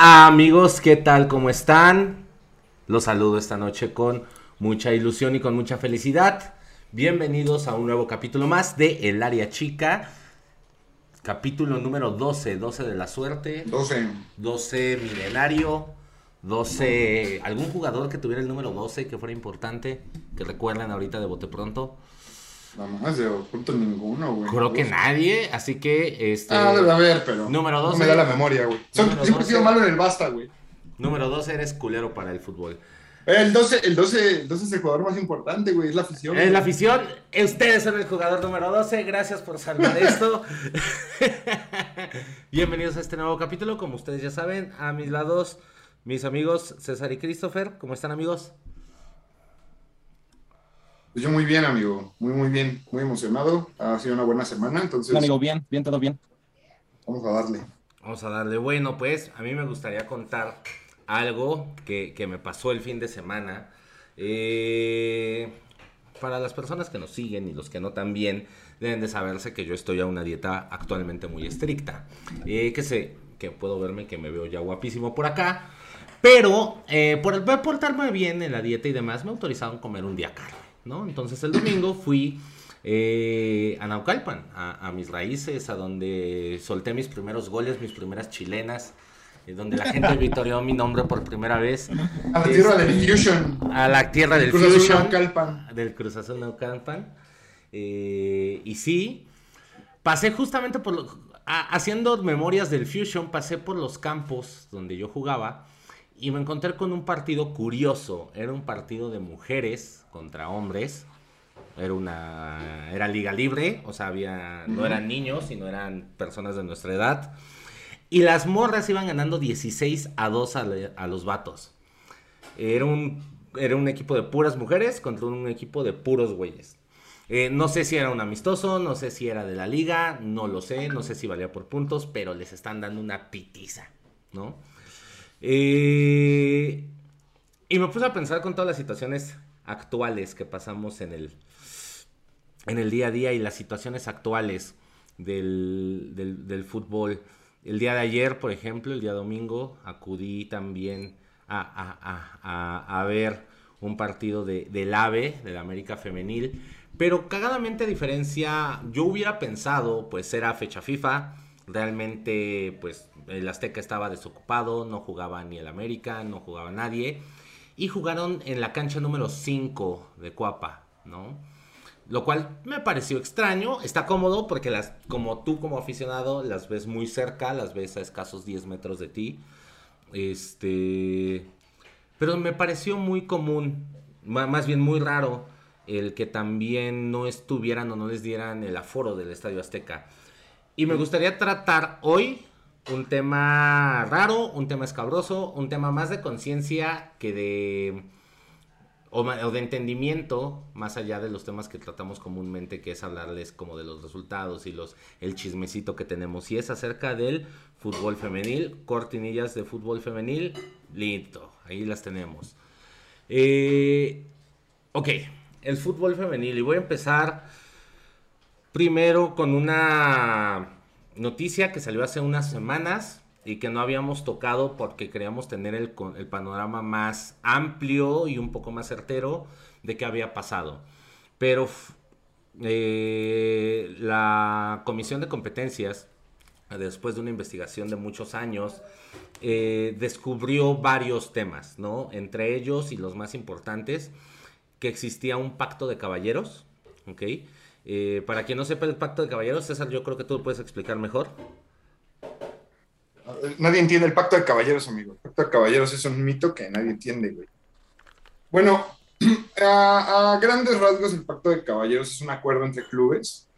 Amigos, ¿qué tal? ¿Cómo están? Los saludo esta noche con mucha ilusión y con mucha felicidad. Bienvenidos a un nuevo capítulo más de El Área Chica. Capítulo número 12, 12 de la suerte. 12. 12 milenario. 12. ¿Algún jugador que tuviera el número 12 que fuera importante? Que recuerden ahorita de bote pronto. Nada más de oculto ninguno, güey. Creo que nadie, así que este. Ah, debe haber, pero. Número 12. No me da la memoria, güey. Siempre he sido 12. malo en el basta, güey. Número 12 eres culero para el fútbol. El 12, el 12, el 12 es el jugador más importante, güey. Es la afición. Es güey. la afición. Ustedes son el jugador número 12. Gracias por salvar esto. Bienvenidos a este nuevo capítulo. Como ustedes ya saben, a mis lados, mis amigos César y Christopher. ¿Cómo están, amigos? Pues yo muy bien, amigo. Muy, muy bien. Muy emocionado. Ha sido una buena semana, entonces Hola, amigo, bien, bien, todo bien. vamos a darle. Vamos a darle. Bueno, pues a mí me gustaría contar algo que, que me pasó el fin de semana. Eh, para las personas que nos siguen y los que no también, deben de saberse que yo estoy a una dieta actualmente muy estricta. Eh, que sé, que puedo verme que me veo ya guapísimo por acá. Pero eh, por por portarme bien en la dieta y demás, me autorizaron comer un día carne, ¿no? Entonces el domingo fui eh, a Naucalpan, a, a mis raíces, a donde solté mis primeros goles, mis primeras chilenas, eh, donde la gente vitoreó mi nombre por primera vez. A la tierra Este, del Fusion. A la tierra del Cruz Azul Fusion. Naucalpan. Del Cruz Azul Naucalpan. Eh, y sí, pasé justamente por... lo- a- haciendo memorias del Fusion, pasé por los campos donde yo jugaba y me encontré con un partido curioso. Era un partido de mujeres contra hombres. Era una era liga libre, o sea, había no eran niños, sino eran personas de nuestra edad. Y las morras iban ganando 16 a 2 a, le- a los vatos. Era un, era un equipo de puras mujeres contra un equipo de puros güeyes. Eh, no sé si era un amistoso, no sé si era de la liga, no lo sé, no sé si valía por puntos, pero les están dando una pitiza, ¿no? Eh, y me puse a pensar con todas las situaciones actuales que pasamos en el, en el día a día y las situaciones actuales del, del, del fútbol. El día de ayer, por ejemplo, el día domingo, acudí también a, a- a- a- ver un partido de, del AVE, de la América Femenil. Pero cagadamente a diferencia, yo hubiera pensado, pues era fecha FIFA, realmente pues el Azteca estaba desocupado, no jugaba ni el América, no jugaba nadie. Y jugaron en la cancha número 5 de Cuapa, ¿no? Lo cual me pareció extraño. Está cómodo porque las, como tú como aficionado las ves muy cerca, las ves a escasos 10 metros de ti. Este... Pero me pareció muy común, más bien muy raro, el que también no estuvieran o no les dieran el aforo del Estadio Azteca. Y me gustaría tratar hoy un tema raro, un tema escabroso, un tema más de conciencia que de o, de entendimiento, más allá de los temas que tratamos comúnmente, que es hablarles como de los resultados y los el chismecito que tenemos. Y es acerca del fútbol femenil, cortinillas de fútbol femenil, listo, ahí las tenemos. Eh, ok, el fútbol femenil, y voy a empezar primero con una noticia que salió hace unas semanas y que no habíamos tocado porque queríamos tener el, el panorama más amplio y un poco más certero de qué había pasado. Pero eh, la Comisión de Competencias, después de una investigación de muchos años, eh, descubrió varios temas, ¿no? Entre ellos y los más importantes, que existía un pacto de caballeros, ¿ok? Eh, para quien no sepa el pacto de caballeros, César, yo creo que tú lo puedes explicar mejor. Nadie entiende el pacto de caballeros, amigo. El pacto de caballeros es un mito que nadie entiende. Bueno, a, grandes rasgos, el pacto de caballeros es un acuerdo entre clubes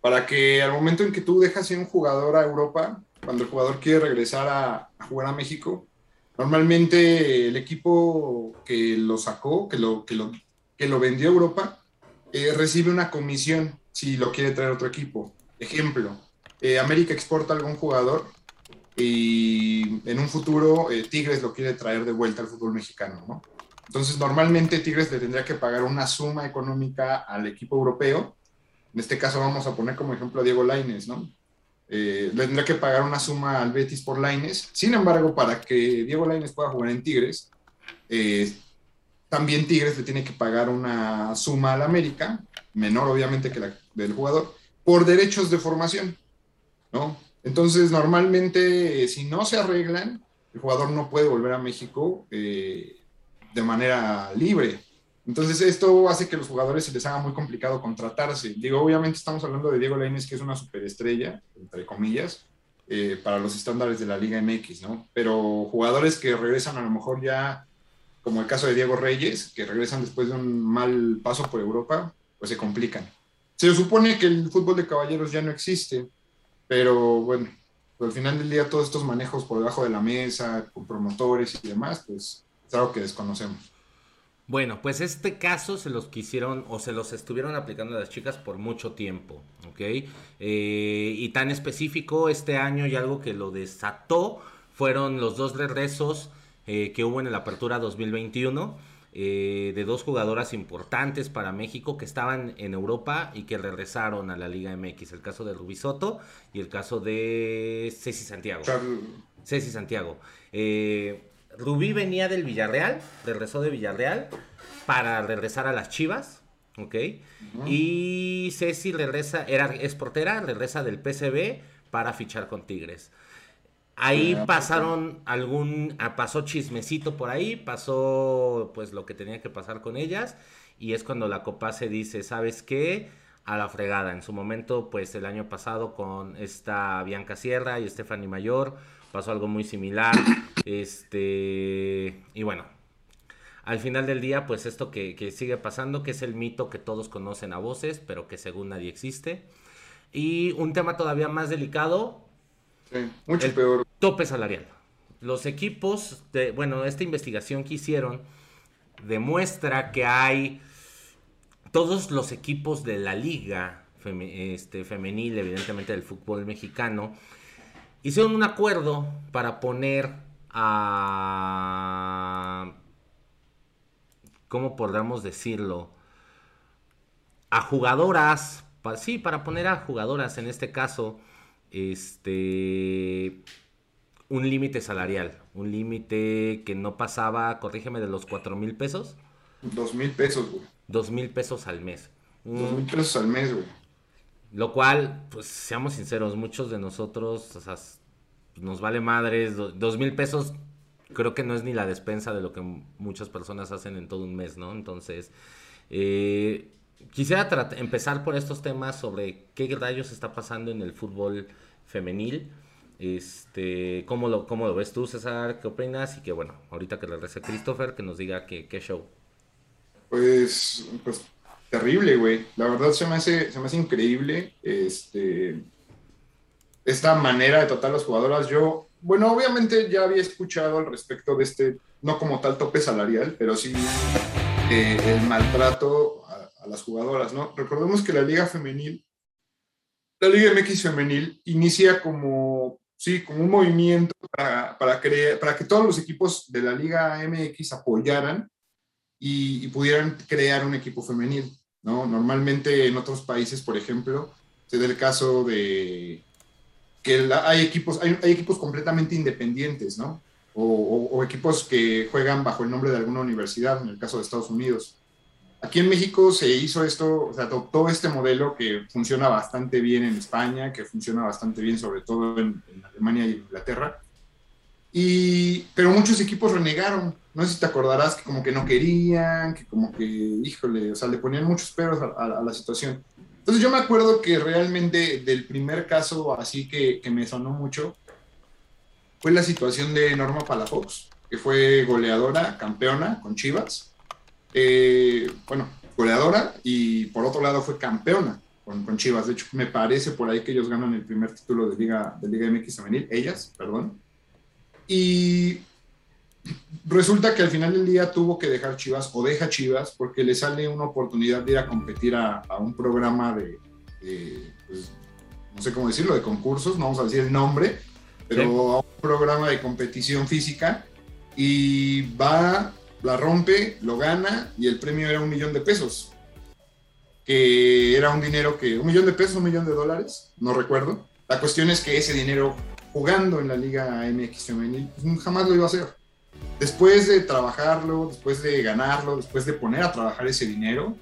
para que al momento en que tú dejas ir un jugador a Europa, cuando el jugador quiere regresar a, a jugar a México, normalmente el equipo que lo sacó, que lo, que lo, que lo vendió a Europa, eh, recibe una comisión si lo quiere traer otro equipo. Ejemplo, eh, América exporta a algún jugador y en un futuro eh, Tigres lo quiere traer de vuelta al fútbol mexicano, ¿no? Entonces, normalmente Tigres le tendría que pagar una suma económica al equipo europeo. En este caso vamos a poner como ejemplo a Diego Lainez, ¿no? le tendrá que pagar una suma al Betis por Laines. Sin embargo, para que Diego Laines pueda jugar en Tigres, también Tigres le tiene que pagar una suma al América, menor obviamente que la del jugador, por derechos de formación, ¿no? Entonces, normalmente, si no se arreglan, el jugador no puede volver a México de manera libre. Entonces esto hace que los jugadores se les haga muy complicado contratarse. Digo, obviamente estamos hablando de Diego Lainez, que es una superestrella, entre comillas, eh, para los estándares de la Liga MX, ¿no? Pero jugadores que regresan a lo mejor ya, como el caso de Diego Reyes, que regresan después de un mal paso por Europa, pues se complican. Se supone que el fútbol de caballeros ya no existe, pero bueno, al final del día todos estos manejos por debajo de la mesa, con promotores y demás, pues es algo que desconocemos. Bueno, pues este caso se los quisieron o se los estuvieron aplicando a las chicas por mucho tiempo, ¿ok? Eh, y tan específico este año y algo que lo desató fueron los dos regresos eh, que hubo en la apertura 2021 eh, de dos jugadoras importantes para México que estaban en Europa y que regresaron a la Liga MX. El caso de Rubí Soto y el caso de Ceci Santiago. Ceci Santiago. Eh, Rubí venía del Villarreal, regresó de Villarreal para regresar a las Chivas, ¿ok? Y Ceci regresa, era, es portera, regresa del PCB para fichar con Tigres. Ahí pasaron algún, ah, pasó chismecito por ahí, pasó pues lo que tenía que pasar con ellas y es cuando la Copa se dice, ¿sabes qué? A la fregada. En su momento, pues el año pasado con esta Bianca Sierra y Stephanie Mayor, pasó algo muy similar. Este, y bueno, al final del día, pues esto que, sigue pasando, que es el mito que todos conocen a voces, pero que según nadie existe. Y un tema todavía más delicado. Sí, mucho peor. Tope salarial. Los equipos, de, bueno, esta investigación que hicieron demuestra que hay todos los equipos de la liga este, femenil, evidentemente del fútbol mexicano, hicieron un acuerdo para poner a... ¿Cómo podríamos decirlo? A jugadoras, sí, para poner a jugadoras en este caso, este, un límite salarial, un límite que no pasaba, corrígeme, de los cuatro mil pesos. Dos mil pesos, güey. Dos mil pesos al mes. Dos mil pesos al mes, güey. Lo cual, pues seamos sinceros, muchos de nosotros o sea, nos vale madres, dos mil pesos creo que no es ni la despensa de lo que muchas personas hacen en todo un mes, ¿no? Entonces, eh, quisiera empezar por estos temas sobre qué rayos está pasando en el fútbol femenil. Este, ¿cómo lo, cómo lo ves tú, César? ¿Qué opinas? Y que bueno, ahorita que regrese Christopher, que nos diga qué, qué show. Pues, pues terrible, güey. La verdad se me hace, se me hace increíble este, esta manera de tratar a las jugadoras. Yo, bueno, obviamente ya había escuchado al respecto de este, no como tal tope salarial, pero sí eh, el maltrato a, las jugadoras, ¿no? Recordemos que la Liga Femenil, la Liga MX Femenil, inicia como, sí, como un movimiento para, para, para que todos los equipos de la Liga MX apoyaran y, pudieran crear un equipo femenil, ¿no? Normalmente en otros países, por ejemplo, se da el caso de que hay, equipos, hay, equipos completamente independientes, ¿no? O, equipos que juegan bajo el nombre de alguna universidad, en el caso de Estados Unidos. Aquí en México se hizo esto, o sea, adoptó este modelo que funciona bastante bien en España, que funciona bastante bien sobre todo en, en Alemania y Inglaterra, y, pero muchos equipos renegaron. No sé si te acordarás que como que no querían, que como que, híjole, o sea, le ponían muchos peros a, la situación. Entonces yo me acuerdo que realmente del primer caso así que, que me sonó mucho fue la situación de Norma Palafox, que fue goleadora, campeona con Chivas. Eh, bueno, goleadora y por otro lado fue campeona con, con, Chivas. De hecho, me parece por ahí que ellos ganan el primer título de Liga, de Liga MX femenil, ellas, perdón. Y resulta que al final del día tuvo que dejar Chivas o deja Chivas porque le sale una oportunidad de ir a competir a, un programa de, pues, no sé cómo decirlo, de concursos, no vamos a decir el nombre, pero a un programa de competición física y va, la rompe, lo gana y el premio era un millón de pesos, que era un dinero que, un millón de pesos, un millón de dólares, no recuerdo, La cuestión es que ese dinero jugando en la Liga MX femenil pues, jamás lo iba a hacer. Después de trabajarlo, después de ganarlo, después de poner a trabajar ese dinero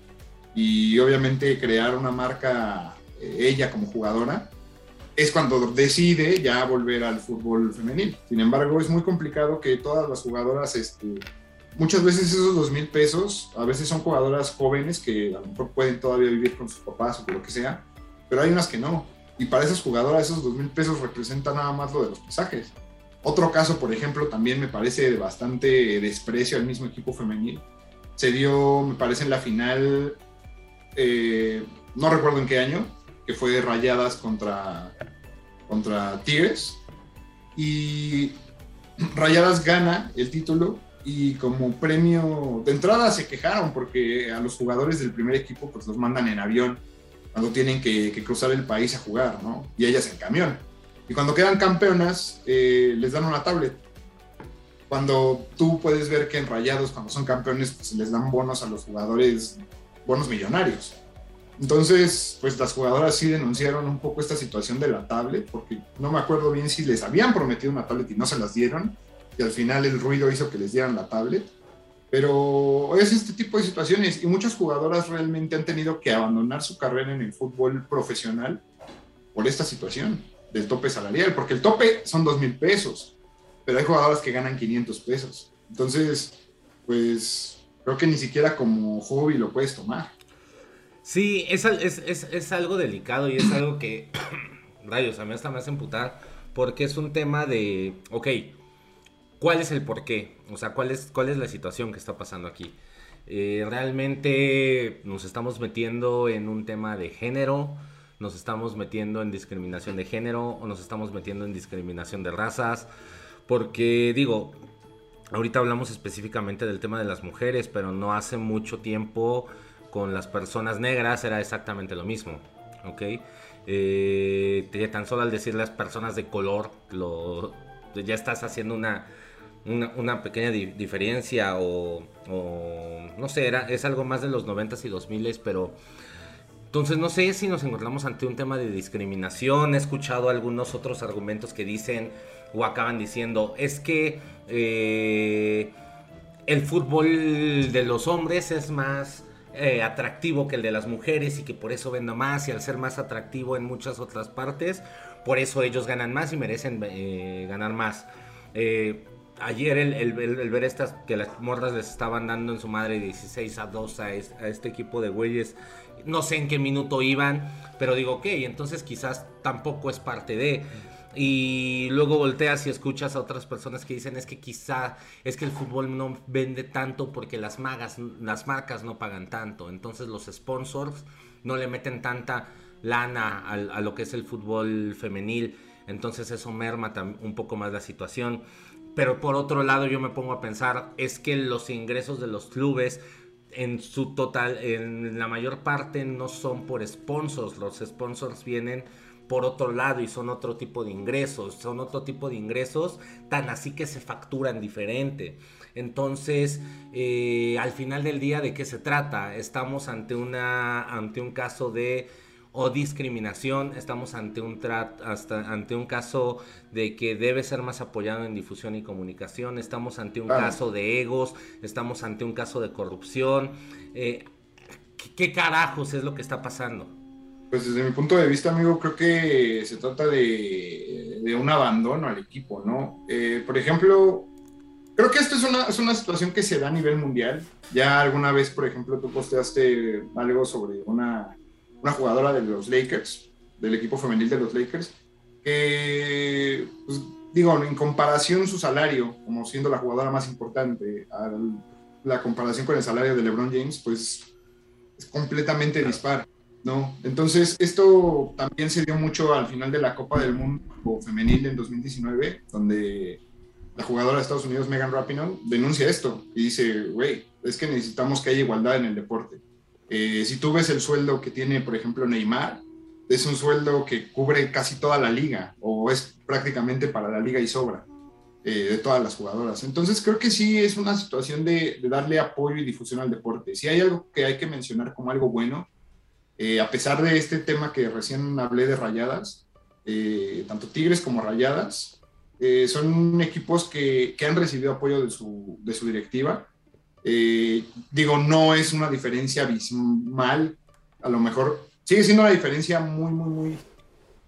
y obviamente crear una marca eh, ella como jugadora, es cuando decide ya volver al fútbol femenil. Sin embargo, es muy complicado que todas las jugadoras, este, muchas veces esos dos mil pesos, a veces son jugadoras jóvenes que a lo mejor pueden todavía vivir con sus papás o lo que sea, pero hay unas que no. Y para esas jugadoras esos dos mil pesos representan nada más lo de los pasajes. Otro caso, por ejemplo, también me parece de bastante desprecio al mismo equipo femenil. Se dio, me parece, en la final, eh, no recuerdo en qué año, que fue Rayadas contra, contra Tigres. Y Rayadas gana el título y como premio de entrada se quejaron porque a los jugadores del primer equipo pues los mandan en avión cuando tienen que, cruzar el país a jugar, ¿no? Y ellas en camión. Y cuando quedan campeonas eh, les dan una tablet. Cuando tú puedes ver que en Rayados cuando son campeones pues les dan bonos a los jugadores, bonos millonarios. Entonces, pues las jugadoras sí denunciaron un poco esta situación de la tablet, porque no me acuerdo bien si les habían prometido una tablet y no se las dieron, y al final el ruido hizo que les dieran la tablet. Pero es este tipo de situaciones y muchas jugadoras realmente han tenido que abandonar su carrera en el fútbol profesional por esta situación del tope salarial, porque el tope son dos mil pesos, pero hay jugadoras que ganan 500 pesos. Entonces, pues creo que ni siquiera como hobby lo puedes tomar. Sí, es, es, es, algo delicado y es algo que, rayos, a mí hasta me hace emputar, porque es un tema de, ok, ¿cuál es el porqué? O sea, ¿cuál es, cuál es la situación que está pasando aquí? Eh, realmente nos estamos metiendo en un tema de género, nos estamos metiendo en discriminación de género o nos estamos metiendo en discriminación de razas, porque digo, ahorita hablamos específicamente del tema de las mujeres, pero no hace mucho tiempo con las personas negras era exactamente lo mismo, ¿ok? Eh, tan solo al decir las personas de color, lo, ya estás haciendo una, una, pequeña diferencia o, no sé, era, es algo más de los 90s y 2000s, pero entonces no sé si nos encontramos ante un tema de discriminación, he escuchado algunos otros argumentos que dicen o acaban diciendo, es que eh, el fútbol de los hombres es más eh, atractivo que el de las mujeres y que por eso venda más y al ser más atractivo en muchas otras partes, por eso ellos ganan más y merecen eh, ganar más. Ayer el, ver estas que las morras les estaban dando en su madre 16 a 2 a, este equipo de güeyes, no sé en qué minuto iban, pero digo, ok, entonces quizás tampoco es parte de... Y luego volteas y escuchas a otras personas que dicen es que quizá es que el fútbol no vende tanto porque las magas, las marcas no pagan tanto. Entonces los sponsors no le meten tanta lana a, a lo que es el fútbol femenil. Entonces eso merma un poco más la situación. Pero por otro lado yo me pongo a pensar es que los ingresos de los clubes en su total, en la mayor parte no son por sponsors. Los sponsors vienen por otro lado y son otro tipo de ingresos, son otro tipo de ingresos tan así que se facturan diferente. Entonces, eh, al final del día, ¿de qué se trata? Estamos ante, una, ante un caso de o discriminación, estamos ante un, hasta, ante un caso de que debe ser más apoyado en difusión y comunicación, estamos ante un caso de egos, estamos ante un caso de corrupción. Eh, ¿Qué carajos es lo que está pasando? Pues desde mi punto de vista, amigo, creo que se trata de, de un abandono al equipo, ¿no? Eh, por ejemplo, creo que esto es una, es una situación que se da a nivel mundial. Ya alguna vez, por ejemplo, tú posteaste algo sobre una, una jugadora de los Lakers, del equipo femenil de los Lakers, que, pues, digo, en comparación su salario, como siendo la jugadora más importante, la comparación con el salario de LeBron James, pues es completamente dispar. ¿no? Entonces, esto también se dio mucho al final de la Copa del Mundo femenil en 2019, donde la jugadora de Estados Unidos, Megan Rapinoe, denuncia esto y dice, güey, es que necesitamos que haya igualdad en el deporte. Eh, si tú ves el sueldo que tiene, por ejemplo, Neymar, es un sueldo que cubre casi toda la liga o es prácticamente para la liga y sobra eh, de todas las jugadoras. Entonces creo que sí es una situación de, de darle apoyo y difusión al deporte. Si hay algo que hay que mencionar como algo bueno, eh, a pesar de este tema que recién hablé de rayadas, eh, tanto Tigres como Rayadas, eh, son equipos que, que, han recibido apoyo de su, de su directiva. Eh, digo, no es una diferencia abismal, a lo mejor sigue siendo una diferencia muy, muy, muy,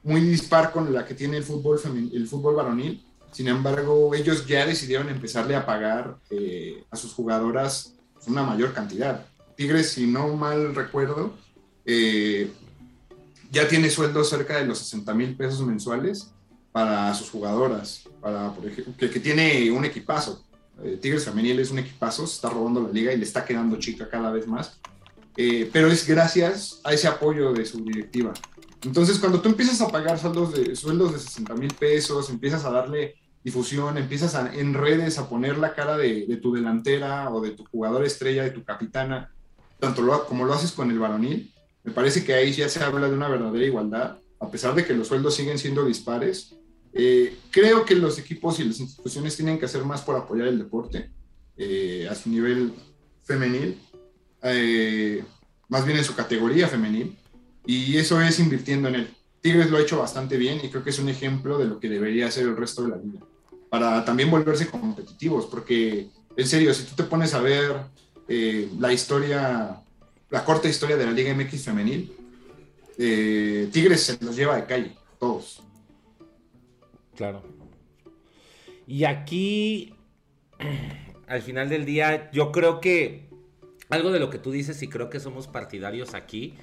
muy dispar con la que tiene el fútbol, el fútbol varonil. Sin embargo, ellos ya decidieron empezarle a pagar a sus jugadoras una mayor cantidad. Tigres, si no mal recuerdo, eh, ya tiene sueldos cerca de los 60 mil pesos mensuales para sus jugadoras, para, por ejemplo, que, tiene un equipazo. Eh, Tigres Femenil es un equipazo, se está robando la liga y le está quedando chica cada vez más. Eh, pero es gracias a ese apoyo de su directiva. Entonces, cuando tú empiezas a pagar sueldos de, sueldos de 60 mil pesos, empiezas a darle difusión, empiezas en redes a poner la cara de, tu delantera o de tu jugador estrella, de tu capitana, tanto como lo haces con el varonil, me parece que ahí ya se habla de una verdadera igualdad, a pesar de que los sueldos siguen siendo dispares. Eh, creo que los equipos y las instituciones tienen que hacer más por apoyar el deporte eh, a su nivel femenil, eh, más bien en su categoría femenil, y eso es invirtiendo en él. Tigres lo ha hecho bastante bien y creo que es un ejemplo de lo que debería hacer el resto de la liga, para también volverse competitivos, porque en serio, si tú te pones a ver la historia la corta historia de la Liga MX femenil, eh, Tigres se los lleva de calle, todos. Claro. Y aquí, al final del día, yo creo que algo de lo que tú dices y creo que somos partidarios aquí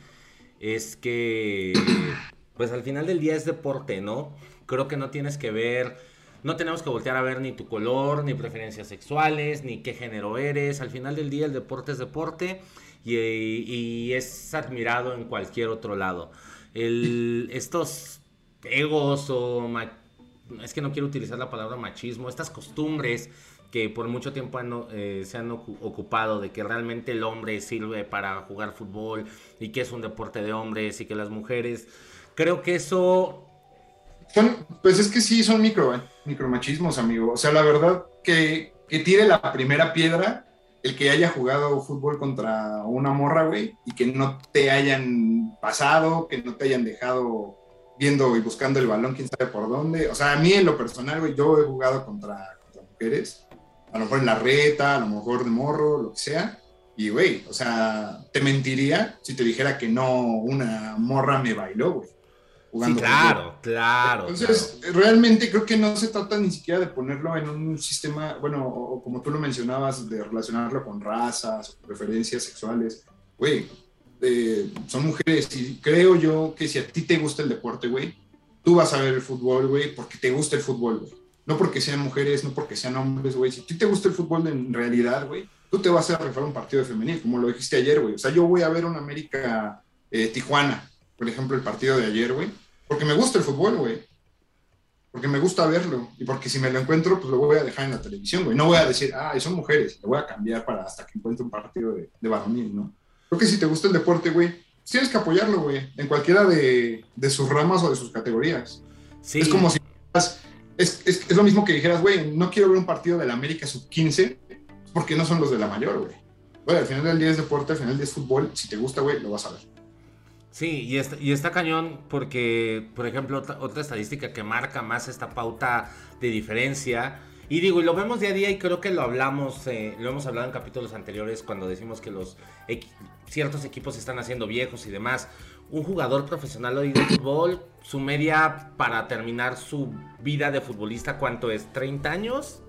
es que, pues al final del día es deporte, ¿no? Creo que no tienes que ver, no tenemos que voltear a ver ni tu color, ni preferencias sexuales, ni qué género eres. Al final del día el deporte es deporte y, es admirado en cualquier otro lado. estos egos o... Es que no quiero utilizar la palabra machismo, estas costumbres que por mucho tiempo eh, se han ocupado de que realmente el hombre sirve para jugar fútbol y que es un deporte de hombres y que las mujeres, creo que eso... Son, pues es que sí, son micro, eh, micromachismos, amigo. O sea, la verdad que, que tire la primera piedra el que haya jugado fútbol contra una morra, güey, y que no te hayan pasado, que no te hayan dejado viendo y buscando el balón, quién sabe por dónde. O sea, a mí en lo personal, güey, yo he jugado contra, mujeres, a lo mejor en la reta, a lo mejor de morro, lo que sea. Y, güey, o sea, te mentiría si te dijera que no una morra me bailó, güey claro, claro. Entonces, realmente creo que no se trata ni siquiera de ponerlo en un sistema, bueno, o, como tú lo mencionabas, de relacionarlo con razas preferencias sexuales. Güey, eh, son mujeres y creo yo que si a ti te gusta el deporte, güey, tú vas a ver el fútbol, güey, porque te gusta el fútbol, güey. No porque sean mujeres, no porque sean hombres, güey. Si a ti te gusta el fútbol en realidad, güey, tú te vas a rifar un partido de femenil, como lo dijiste ayer, güey. O sea, yo voy a ver un América eh, Tijuana, por ejemplo, el partido de ayer, güey porque me gusta el fútbol, güey. Porque me gusta verlo. Y porque si me lo encuentro, pues lo voy a dejar en la televisión, güey. No voy a decir, ah, son mujeres. Le voy a cambiar para hasta que encuentre un partido de, de ¿no? Creo que si te gusta el deporte, güey, tienes que apoyarlo, güey. En cualquiera de, de, sus ramas o de sus categorías. Sí. Es como si... Es, es, es lo mismo que dijeras, güey, no quiero ver un partido de la América sub-15 porque no son los de la mayor, güey. Güey, al final del día es deporte, al final del día es fútbol. Si te gusta, güey, lo vas a ver. Sí, y está, y está cañón porque, por ejemplo, otra, estadística que marca más esta pauta de diferencia, y digo, y lo vemos día a día y creo que lo hablamos, eh, lo hemos hablado en capítulos anteriores cuando decimos que los ciertos equipos se están haciendo viejos y demás. Un jugador profesional hoy de fútbol, su media para terminar su vida de futbolista, ¿cuánto es? ¿30 años?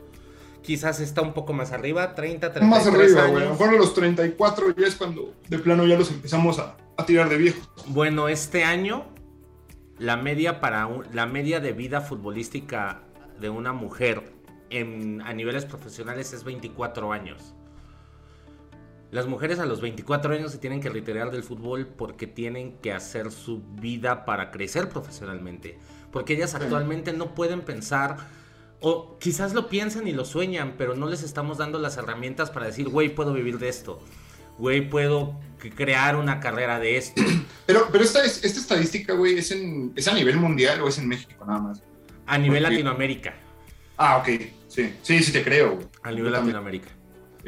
Quizás está un poco más arriba, 30, 33 Más arriba, güey. A a los 34 ya es cuando de plano ya los empezamos a, a tirar de viejo. Bueno, este año la media para la media de vida futbolística de una mujer en, a niveles profesionales es 24 años. Las mujeres a los 24 años se tienen que retirar del fútbol porque tienen que hacer su vida para crecer profesionalmente. Porque ellas actualmente no pueden pensar, o quizás lo piensan y lo sueñan, pero no les estamos dando las herramientas para decir, güey, puedo vivir de esto güey, puedo crear una carrera de esto. Pero, pero esta, esta estadística, güey, ¿es, ¿es a nivel mundial o es en México nada más? A nivel Latinoamérica. Ah, ok, sí, sí, sí te creo, güey. A nivel Latinoamérica.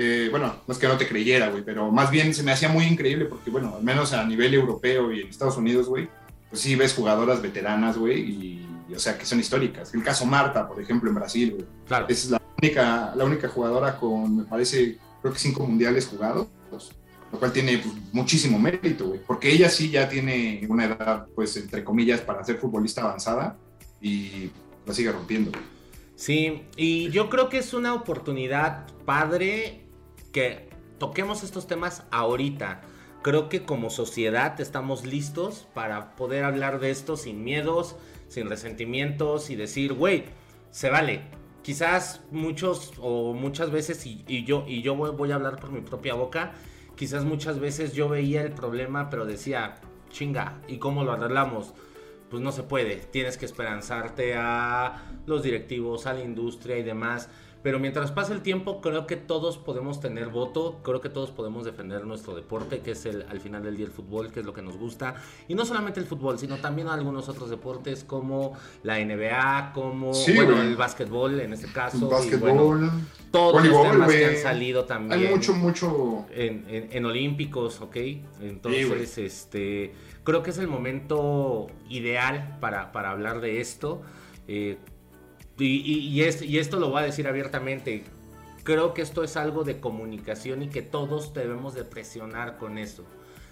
Eh, bueno, no es que no te creyera, güey, pero más bien se me hacía muy increíble porque, bueno, al menos a nivel europeo y en Estados Unidos, güey, pues sí ves jugadoras veteranas, güey, y, o sea, que son históricas. El caso Marta, por ejemplo, en Brasil, güey. Claro. Es la única, la única jugadora con, me parece, creo que cinco mundiales jugados, lo cual tiene pues, muchísimo mérito, güey, porque ella sí ya tiene una edad, pues, entre comillas, para ser futbolista avanzada y la sigue rompiendo. Güey. Sí, y yo creo que es una oportunidad padre que toquemos estos temas ahorita. Creo que como sociedad estamos listos para poder hablar de esto sin miedos, sin resentimientos y decir, güey, se vale. Quizás muchos o muchas veces, y, yo, y yo voy, voy a hablar por mi propia boca, quizás muchas veces yo veía el problema, pero decía, chinga, ¿y cómo lo arreglamos? Pues no se puede, tienes que esperanzarte a los directivos, a la industria y demás. Pero mientras pasa el tiempo, creo que todos podemos tener voto, creo que todos podemos defender nuestro deporte, que es el, al final del día el fútbol, que es lo que nos gusta. Y no solamente el fútbol, sino también algunos otros deportes como la NBA, como el básquetbol en este caso. básquetbol. todos los temas que han salido también. Hay mucho, mucho. En, en, olímpicos, ¿ok? Entonces, este creo que es el momento ideal para, para hablar de esto. Eh, y, esto lo voy a decir abiertamente. Creo que esto es algo de comunicación y que todos debemos de presionar con eso.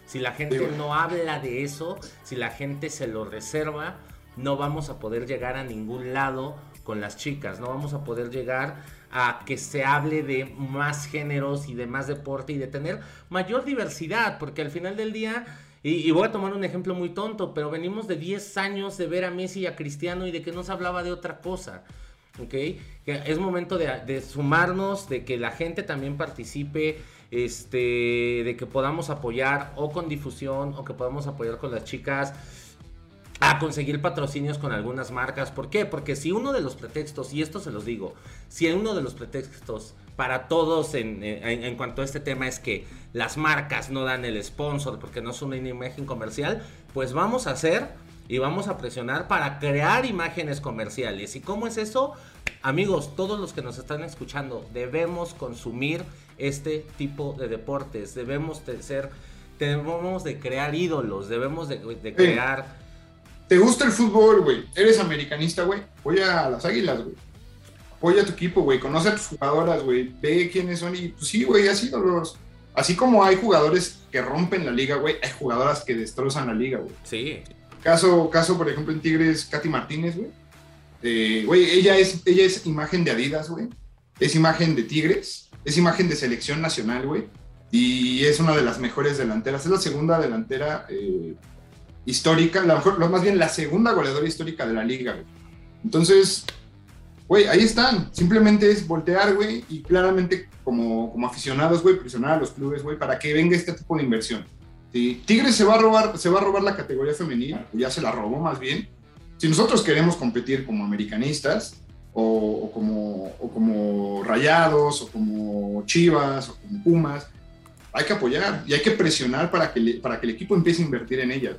Si la gente no habla de eso, si la gente se lo reserva, no vamos a poder llegar a ningún lado con las chicas, no vamos a poder llegar a que se hable de más géneros y de más deporte y de tener mayor diversidad, porque al final del día, y, voy a tomar un ejemplo muy tonto, pero venimos de 10 años de ver a Messi y a Cristiano y de que no se hablaba de otra cosa. ¿ok? Es momento de, sumarnos, de que la gente también participe, este, de que podamos apoyar o con difusión o que podamos apoyar con las chicas a conseguir patrocinios con algunas marcas. ¿Por qué? Porque si uno de los pretextos, y esto se los digo, si uno de los pretextos para todos en, en, cuanto a este tema es que las marcas no dan el sponsor porque no son una imagen comercial, pues vamos a hacer y vamos a presionar para crear imágenes comerciales. ¿Y cómo es eso? Amigos, todos los que nos están escuchando, debemos consumir este tipo de deportes, debemos de ser, debemos de crear ídolos, debemos de, crear... ¿Te gusta el fútbol, güey? ¿Eres americanista, güey? Voy a las águilas, güey. Apoya a tu equipo, güey. Conoce a tus jugadoras, güey. Ve quiénes son y pues sí, güey, haz ídolos. Así como hay jugadores que rompen la liga, güey, hay jugadoras que destrozan la liga, güey. Sí. Caso, caso, por ejemplo, en Tigres, Katy Martínez, güey. Eh, güey, ella es, ella es imagen de Adidas, güey. Es imagen de Tigres. Es imagen de selección nacional, güey. Y es una de las mejores delanteras. Es la segunda delantera eh, histórica, la mejor, más bien la segunda goleadora histórica de la liga, güey. Entonces, güey, ahí están. Simplemente es voltear, güey, y claramente como, como aficionados, güey, presionar a los clubes, güey, para que venga este tipo de inversión. Tigres se va a robar, se va a robar la categoría femenina, ya se la robó más bien. Si nosotros queremos competir como americanistas, o, como, como Rayados, o como Chivas, o como Pumas, hay que apoyar y hay que presionar para que, para que el equipo empiece a invertir en ellas.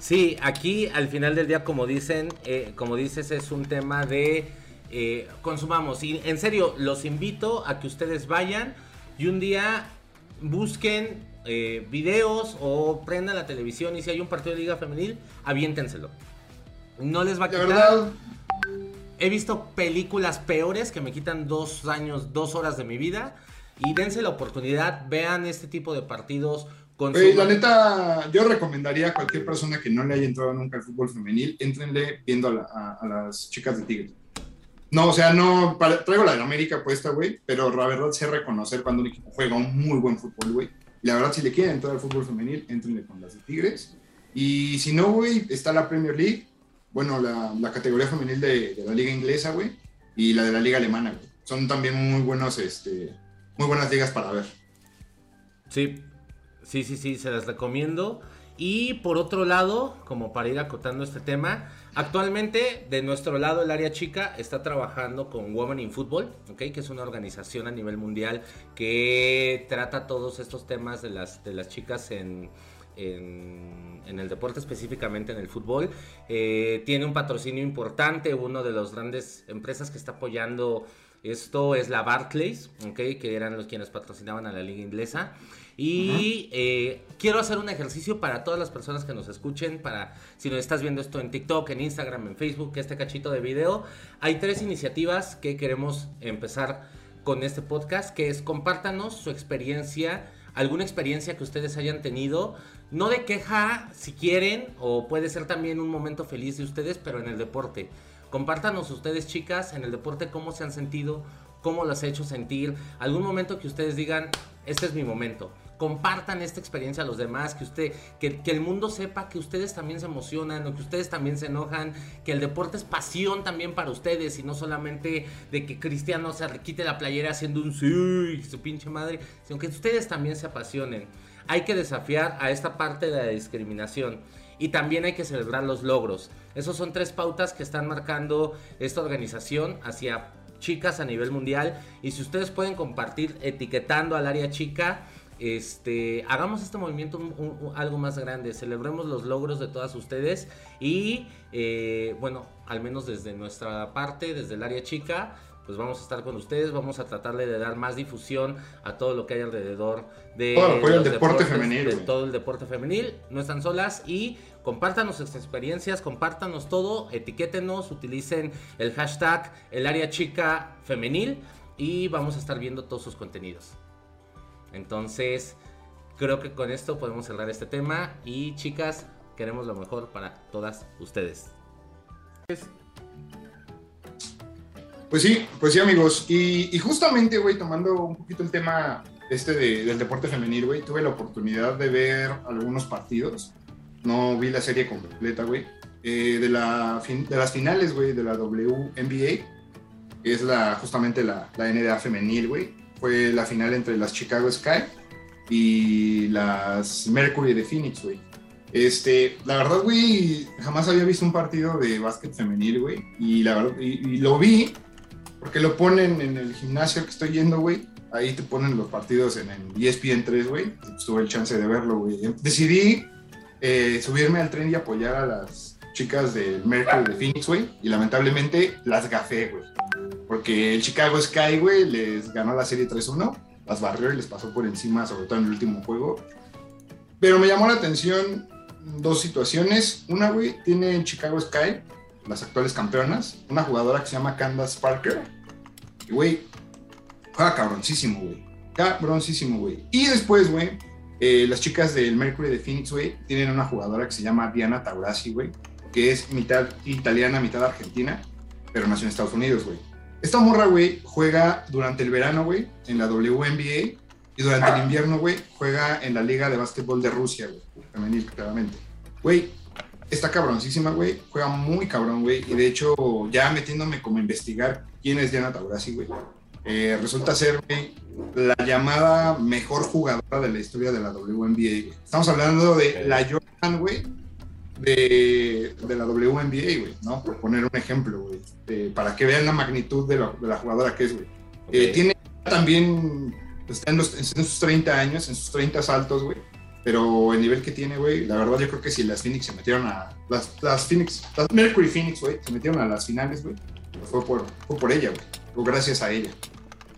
Sí, aquí al final del día, como dicen, eh, como dices, es un tema de eh, consumamos. Y en serio, los invito a que ustedes vayan y un día busquen eh, videos o prendan la televisión y si hay un partido de liga femenil, aviéntenselo. No les va a quitar. He visto películas peores que me quitan dos años, dos horas de mi vida. Y dense la oportunidad, vean este tipo de partidos. La neta, yo recomendaría a cualquier persona que no le haya entrado nunca al fútbol femenil, entrenle viendo a, las chicas de Tigres. No, o sea, no, traigo la de América puesta, güey, pero la verdad sé reconocer cuando un equipo juega un muy buen fútbol, güey. Y la verdad, si le quieren entrar al fútbol femenil, entrenle con las de Tigres. Y si no, güey, está la Premier League, bueno, la, categoría femenil de, la liga inglesa, güey, y la de la liga alemana, güey. Son también muy buenos, este, muy buenas ligas para ver. Sí, sí, sí, sí, se las recomiendo. Y por otro lado, como para ir acotando este tema, actualmente de nuestro lado el área chica está trabajando con Women in Football, ¿okay? que es una organización a nivel mundial que trata todos estos temas de las, de las chicas en, en, el deporte, específicamente en el fútbol. Eh, tiene un patrocinio importante, uno de las grandes empresas que está apoyando Esto es la Barclays, ¿ok? Que eran los quienes patrocinaban a la liga inglesa. Y eh, quiero hacer un ejercicio para todas las personas que nos escuchen, para si nos estás viendo esto en TikTok, en Instagram, en Facebook, este cachito de video. Hay tres iniciativas que queremos empezar con este podcast, que es compártanos su experiencia, alguna experiencia que ustedes hayan tenido, no de queja si quieren, o puede ser también un momento feliz de ustedes, pero en el deporte. Compártanos ustedes, chicas, en el deporte cómo se han sentido, cómo las ha hecho sentir, algún momento que ustedes digan, este es mi momento compartan esta experiencia a los demás, que usted, que, el mundo sepa que ustedes también se emocionan o que ustedes también se enojan, que el deporte es pasión también para ustedes y no solamente de que Cristiano se quite la playera haciendo un sí, su pinche madre, sino que ustedes también se apasionen. Hay que desafiar a esta parte de la discriminación y también hay que celebrar los logros. Esos son tres pautas que están marcando esta organización hacia chicas a nivel mundial y si ustedes pueden compartir etiquetando al área chica este, hagamos este movimiento algo más grande, celebremos los logros de todas ustedes y eh, bueno, al menos desde nuestra parte, desde el área chica, pues vamos a estar con ustedes, vamos a tratarle de dar más difusión a todo lo que hay alrededor de todo el deporte femenil, de todo el deporte femenil, no están solas y compártanos sus experiencias, compártanos todo, etiquétenos, utilicen el hashtag el área chica femenil y vamos a estar viendo todos sus contenidos. Entonces, creo que con esto podemos cerrar este tema y chicas, queremos lo mejor para todas ustedes. Pues sí, pues sí amigos. Y, justamente, güey, tomando un poquito el tema este del deporte femenil, güey, tuve la oportunidad de ver algunos partidos. No vi la serie completa, güey. Eh, de, la de las finales, güey, de la WNBA, que es la, justamente la, la NBA femenil, güey fue la final entre las Chicago Sky y las Mercury de Phoenix, güey. Este, la verdad, güey, jamás había visto un partido de básquet femenil, güey. Y la verdad, y, lo vi porque lo ponen en el gimnasio que estoy yendo, güey. Ahí te ponen los partidos en el ESPN 3, güey. Pues, tuve el chance de verlo, güey. Decidí eh, subirme al tren y apoyar a las chicas del Mercury de Phoenix, güey. Y lamentablemente las gafé, güey. Porque el Chicago Sky, güey, les ganó la serie 3-1, las barrió y les pasó por encima, sobre todo en el último juego. Pero me llamó la atención dos situaciones. Una, güey, tiene en Chicago Sky, las actuales campeonas, una jugadora que se llama Candace Parker. Y, güey, juega cabroncísimo, güey. Cabroncísimo, güey. Y después, güey, eh, las chicas del Mercury de Phoenix, güey, tienen una jugadora que se llama Diana Taurasi, güey, que es mitad italiana, mitad argentina, pero nació en Estados Unidos, güey. Esta morra, güey, juega durante el verano, güey, en la WNBA. Y durante el invierno, güey, juega en la Liga de Básquetbol de Rusia, güey. Femenil, claramente. Güey, está cabroncísima, güey. Juega muy cabrón, güey. Y de hecho, ya metiéndome como a investigar quién es Diana Taurasi, güey. Eh, resulta ser, güey, la llamada mejor jugadora de la historia de la WNBA, güey. Estamos hablando de la Jordan, güey, de, la WNBA, güey, ¿no? Por poner un ejemplo, güey, para que vean la magnitud de la, jugadora que es, güey. Eh, tiene también, está en, sus 30 años, en sus 30 saltos, güey, pero el nivel que tiene, güey, la verdad yo creo que si las Phoenix se metieron a, las, las Phoenix, las Mercury Phoenix, güey, se metieron a las finales, güey, fue por, fue por ella, güey, o gracias a ella.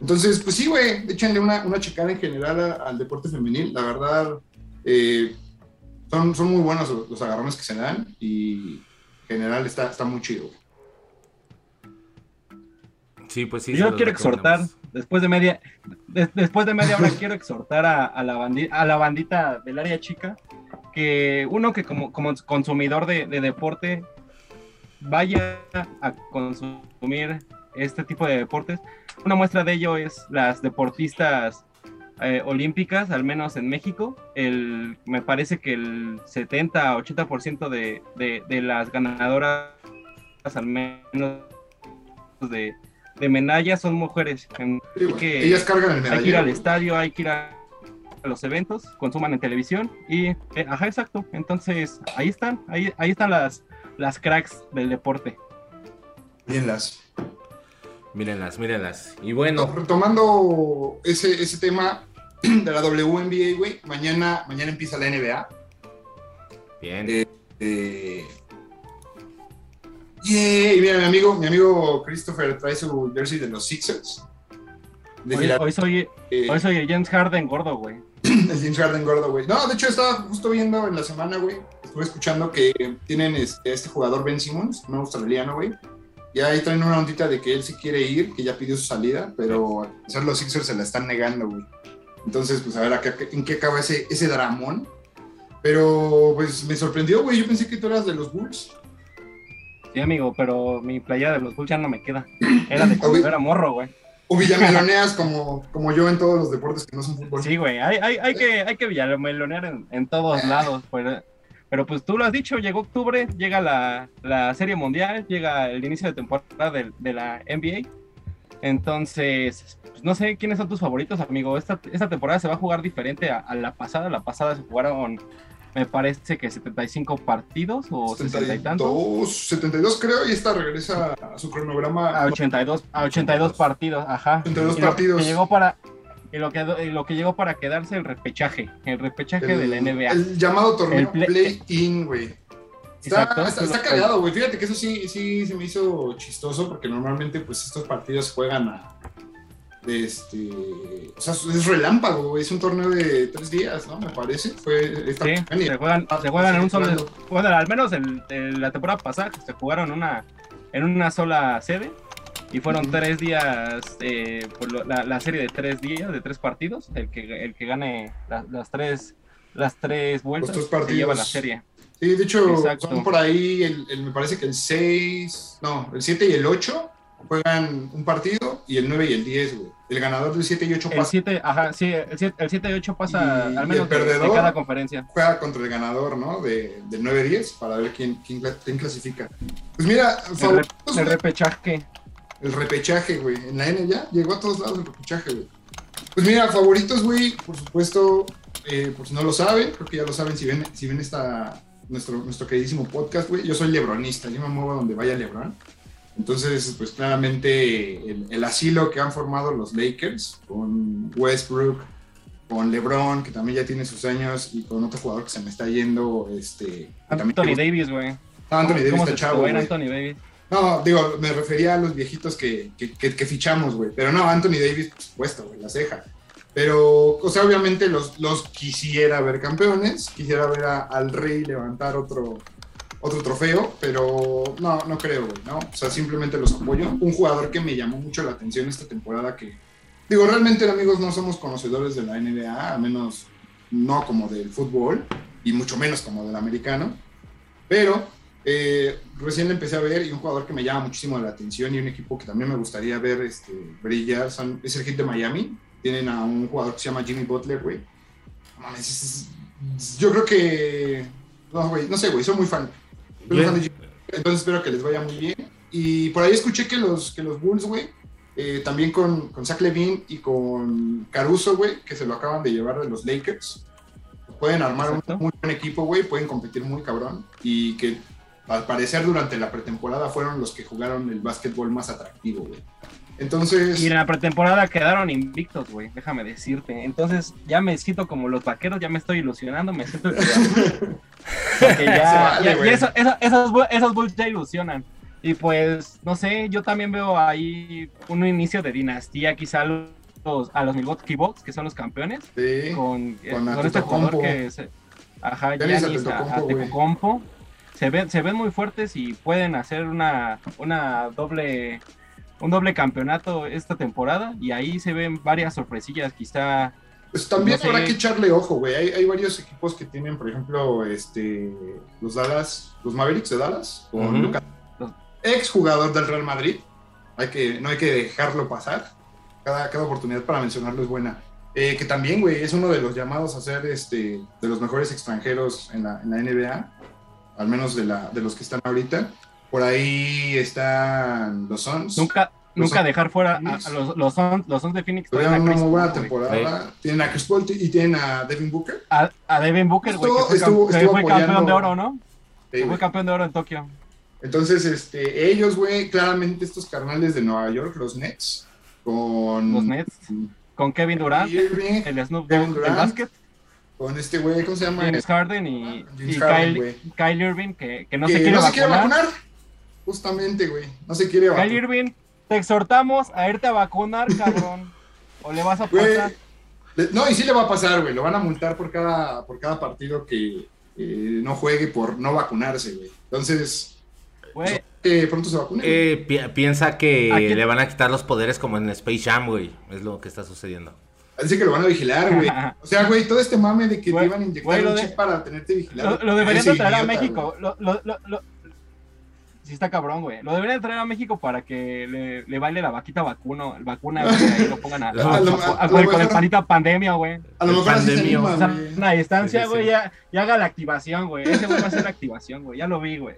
Entonces, pues sí, güey, échenle una, una checada en general al deporte femenil, la verdad, eh, son, muy buenos los, agarrones que se dan y en general está, está muy chido. Sí, pues sí. Yo quiero exhortar, después de media, después de media hora quiero exhortar a, la a la bandita del área chica, que uno que como, como consumidor de, de deporte vaya a consumir este tipo de deportes. Una muestra de ello es las deportistas eh, olímpicas, al menos en México, el, me parece que el 70-80% de, de, de, las ganadoras, al menos de, de medallas, son mujeres. que, Ellas cargan el Hay que ir al estadio, hay que ir a los eventos, consuman en televisión y, eh, ajá, exacto. Entonces, ahí están, ahí, ahí están las, las cracks del deporte. Mírenlas. Mírenlas, mírenlas. Y bueno. Retomando ese, ese tema, de la WNBA, güey. Mañana, mañana empieza la NBA. Bien. Eh, eh, Yeah, y mira, mi amigo, mi amigo Christopher trae su jersey de los Sixers. De Hoy, soy, eh, hoy soy James Harden gordo, güey. el James Harden gordo, güey. No, de hecho estaba justo viendo en la semana, güey. Estuve escuchando que tienen este, este jugador Ben Simmons, un australiano, güey. Y ahí traen una ondita de que él sí quiere ir, que ya pidió su salida, pero al parecer los Sixers se la están negando, güey. Entonces, pues a ver en qué acaba ese, ese dramón. Pero, pues me sorprendió, güey. Yo pensé que tú eras de los Bulls. Sí, amigo, pero mi playera de los Bulls ya no me queda. Era de cuando era morro, güey. O villameloneas como, como yo en todos los deportes que no son fútbol. Sí, güey, hay, hay, hay que, hay que villamelonear en, en todos lados. Pues, pero pues tú lo has dicho, llegó octubre, llega la, la Serie Mundial, llega el inicio de temporada de, la NBA. Entonces, pues, no sé quiénes son tus favoritos, amigo. Esta, esta temporada se va a jugar diferente a, a la pasada. La pasada se jugaron, me parece que 75 partidos o 60 y tantos. 72, 72 creo, y esta regresa a su cronograma. A 82, a 82 partidos, ajá. 82 Y lo partidos. Que llegó para, y lo que, y lo que llegó para quedarse el repechaje, el repechaje de la NBA. El llamado torneo El play- Play-In, güey. Está, Exacto. está, está cagado, güey. Fíjate que eso sí, sí se me hizo chistoso porque normalmente pues estos partidos se juegan a... de este, o sea, es relámpago, güey. Es un torneo de tres días, ¿no? Me parece. Fue esta Sí, se juegan, se juegan en un solo. Bueno, al menos en, en la temporada pasada se jugaron una, en una sola sede y fueron tres días, eh, por lo- la, la serie de tres días, de tres partidos. El que, el que gane la- las tres las tres vueltas se lleva la serie. Sí, de hecho, Exacto. son por ahí, el, el- me parece que el 6, no, el 7 y el 8 juegan un partido y el 9 y el 10, güey. El ganador del 7 y 8 El pasa, 7, ajá, sí, el 7, el 7 y 8 pasa Y- al y menos el de- de, perdedor. cada conferencia. juega contra el ganador, ¿no? De, del 9-10 para ver quién, quién, quién clasifica. Pues mira, El, re- favoritos, el güey, repechaje. el repechaje, güey. En la N ya llegó a todos lados el repechaje, güey. Pues mira, favoritos, güey, por supuesto, eh, por si no lo saben, creo que ya lo saben si ven, si ven esta, nuestro, nuestro queridísimo podcast, güey. Yo soy lebronista, yo me muevo donde vaya Lebron. Entonces, pues claramente el, el asilo que han formado los Lakers con Westbrook, con LeBron, que también ya tiene sus años, y con otro jugador que se me está yendo, este... también Anthony Davis, güey. No, Anthony Davis ¿Cómo está chavo. Anthony Davis? No, digo, me refería a los viejitos que, que, que- que fichamos, güey. Pero no, Anthony Davis, por supuesto, güey, la ceja. Pero, o sea, obviamente los, los quisiera ver campeones, quisiera ver a- al Rey levantar otro, otro trofeo, pero no, no creo, ¿no? O sea, simplemente los apoyo. Un jugador que me llamó mucho la atención esta temporada que, digo, realmente, amigos, no somos conocedores de la NBA, al menos no como del fútbol, y mucho menos como del americano, pero eh, recién empecé a ver y un jugador que me llama muchísimo la atención y un equipo que también me gustaría ver este, brillar son- es el Heat de Miami. Tienen a un jugador que se llama Jimmy Butler, güey. Yo creo que... No, güey, no sé, güey, soy muy fan. Soy muy fan de Jimmy Butler, entonces espero que les vaya muy bien. Y por ahí escuché que los, que los Bulls, güey, eh, también con, con Zach Levine y con Caruso, güey, que se lo acaban de llevar de los Lakers. Pueden armar Exacto. un muy buen equipo, güey, pueden competir muy cabrón. Y que al parecer durante la pretemporada fueron los que jugaron el básquetbol más atractivo, güey. Entonces, Y en la pretemporada quedaron invictos, güey, déjame decirte. Entonces ya me siento como los vaqueros, ya me estoy ilusionando, me siento... Porque ya, vale, ya- güey. ya eso- eso- esos, bu- esos Bulls ya ilusionan. Y pues, no sé, yo también veo ahí un inicio de dinastía, quizá los, a los Milwaukee Bucks, que son los campeones, sí, con, eh, Con con este jugador que se, ajá, Giannis. Antetokounmpo. se ven, se ven muy fuertes y pueden hacer una, una doble un doble campeonato esta temporada y ahí se ven varias sorpresillas quizá pues también no sé. habrá que echarle ojo, güey. Hay, hay varios equipos que tienen, por ejemplo, este, los Dallas, los Mavericks de Dallas, con. Luka, ex jugador del Real Madrid. Hay que, no hay que dejarlo pasar. Cada, cada oportunidad para mencionarlo es buena. Eh, que también, güey, es uno de los llamados a ser este, de los mejores extranjeros en la, en la NBA, al menos de, la, de los que están ahorita. Por ahí están los Suns. nunca Los nunca Suns- dejar fuera a, los los Suns los Suns de Phoenix Tuvieron una Chris muy buena Paul, temporada. Tienen a Chris Paul y tienen a Devin Booker. a, a Devin Booker güey, que Estuvo- fue, estuvo- que estuvo fue campeón de oro no Sí, fue campeón de oro en Tokio Entonces, este, ellos, güey, claramente estos carnales de Nueva York, los Nets, con los Nets con Kevin Durant Irving, el Snoop Kevin Dogg del Durant, básquet con este güey, ¿cómo se llama? James Harden y, James y Harden, Kyle. Kyle Irving que, que no que se quiere no se quiere vacunar. Vacunar. Justamente, güey. No se quiere Kyle Irving, te exhortamos a irte a vacunar, cabrón. o le vas a pasar. No, y sí le va a pasar, güey. Lo van a multar por cada, por cada partido que eh, no juegue por no vacunarse, güey. Entonces, Güey, que pronto se vacune. Eh, pi- piensa que le van a quitar los poderes como en Space Jam, güey. Es lo que está sucediendo. Dice que lo van a vigilar, güey. O sea, güey, todo este mame de que te iban a inyectar un de- chip para tenerte vigilado. lo, lo deberían de traer a México. Lo, lo, lo, lo- Sí está cabrón, güey. Lo deberían de traer a México para que le, le baile la vaquita vacuno, vacuna, güey, ahí lo pongan a, A lo- a- a lo a- güey, con el panita pandemia, güey. A lo El mejor O sea, güey. una distancia, Sí, sí, güey, ya, ya haga la activación, güey. Ese güey va a hacer la activación, güey. Ya lo vi, güey.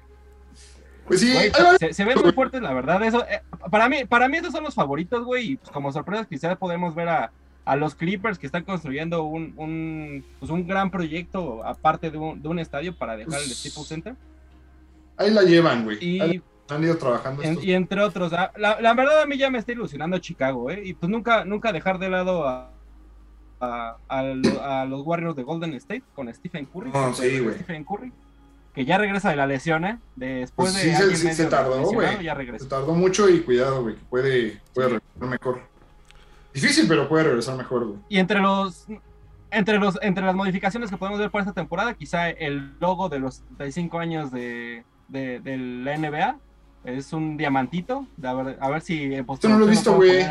Pues sí, Güey, se ven muy fuertes, la verdad. Eso, eh, para mí, para mí esos son los favoritos, güey. Y pues, como sorpresas, quizás podemos ver a, a los Clippers que están construyendo un, un, pues, un gran proyecto aparte de un, de un estadio para dejar el Pues, Staples Center. Ahí la llevan, güey. Y, Ahí han ido trabajando en- estos. y entre otros, ah, la, la verdad a mí ya me está ilusionando Chicago, ¿eh? Y pues nunca, nunca dejar de lado a, a, a lo- a los Warriors de Golden State con Stephen Curry. No, con sí, güey. Stephen Curry. Que ya regresa de la lesión, ¿eh? Después Pues de sí, se- año y sí, se tardó, güey. Se tardó mucho y cuidado, güey, que puede, puede Sí. regresar mejor. Difícil, pero puede regresar mejor, güey. Y entre los entre los entre las modificaciones que podemos ver para esta temporada, quizá el logo de los 35 años de, de, de la NBA es un diamantito. A, ver, a ver si en Esto no lo he visto, güey.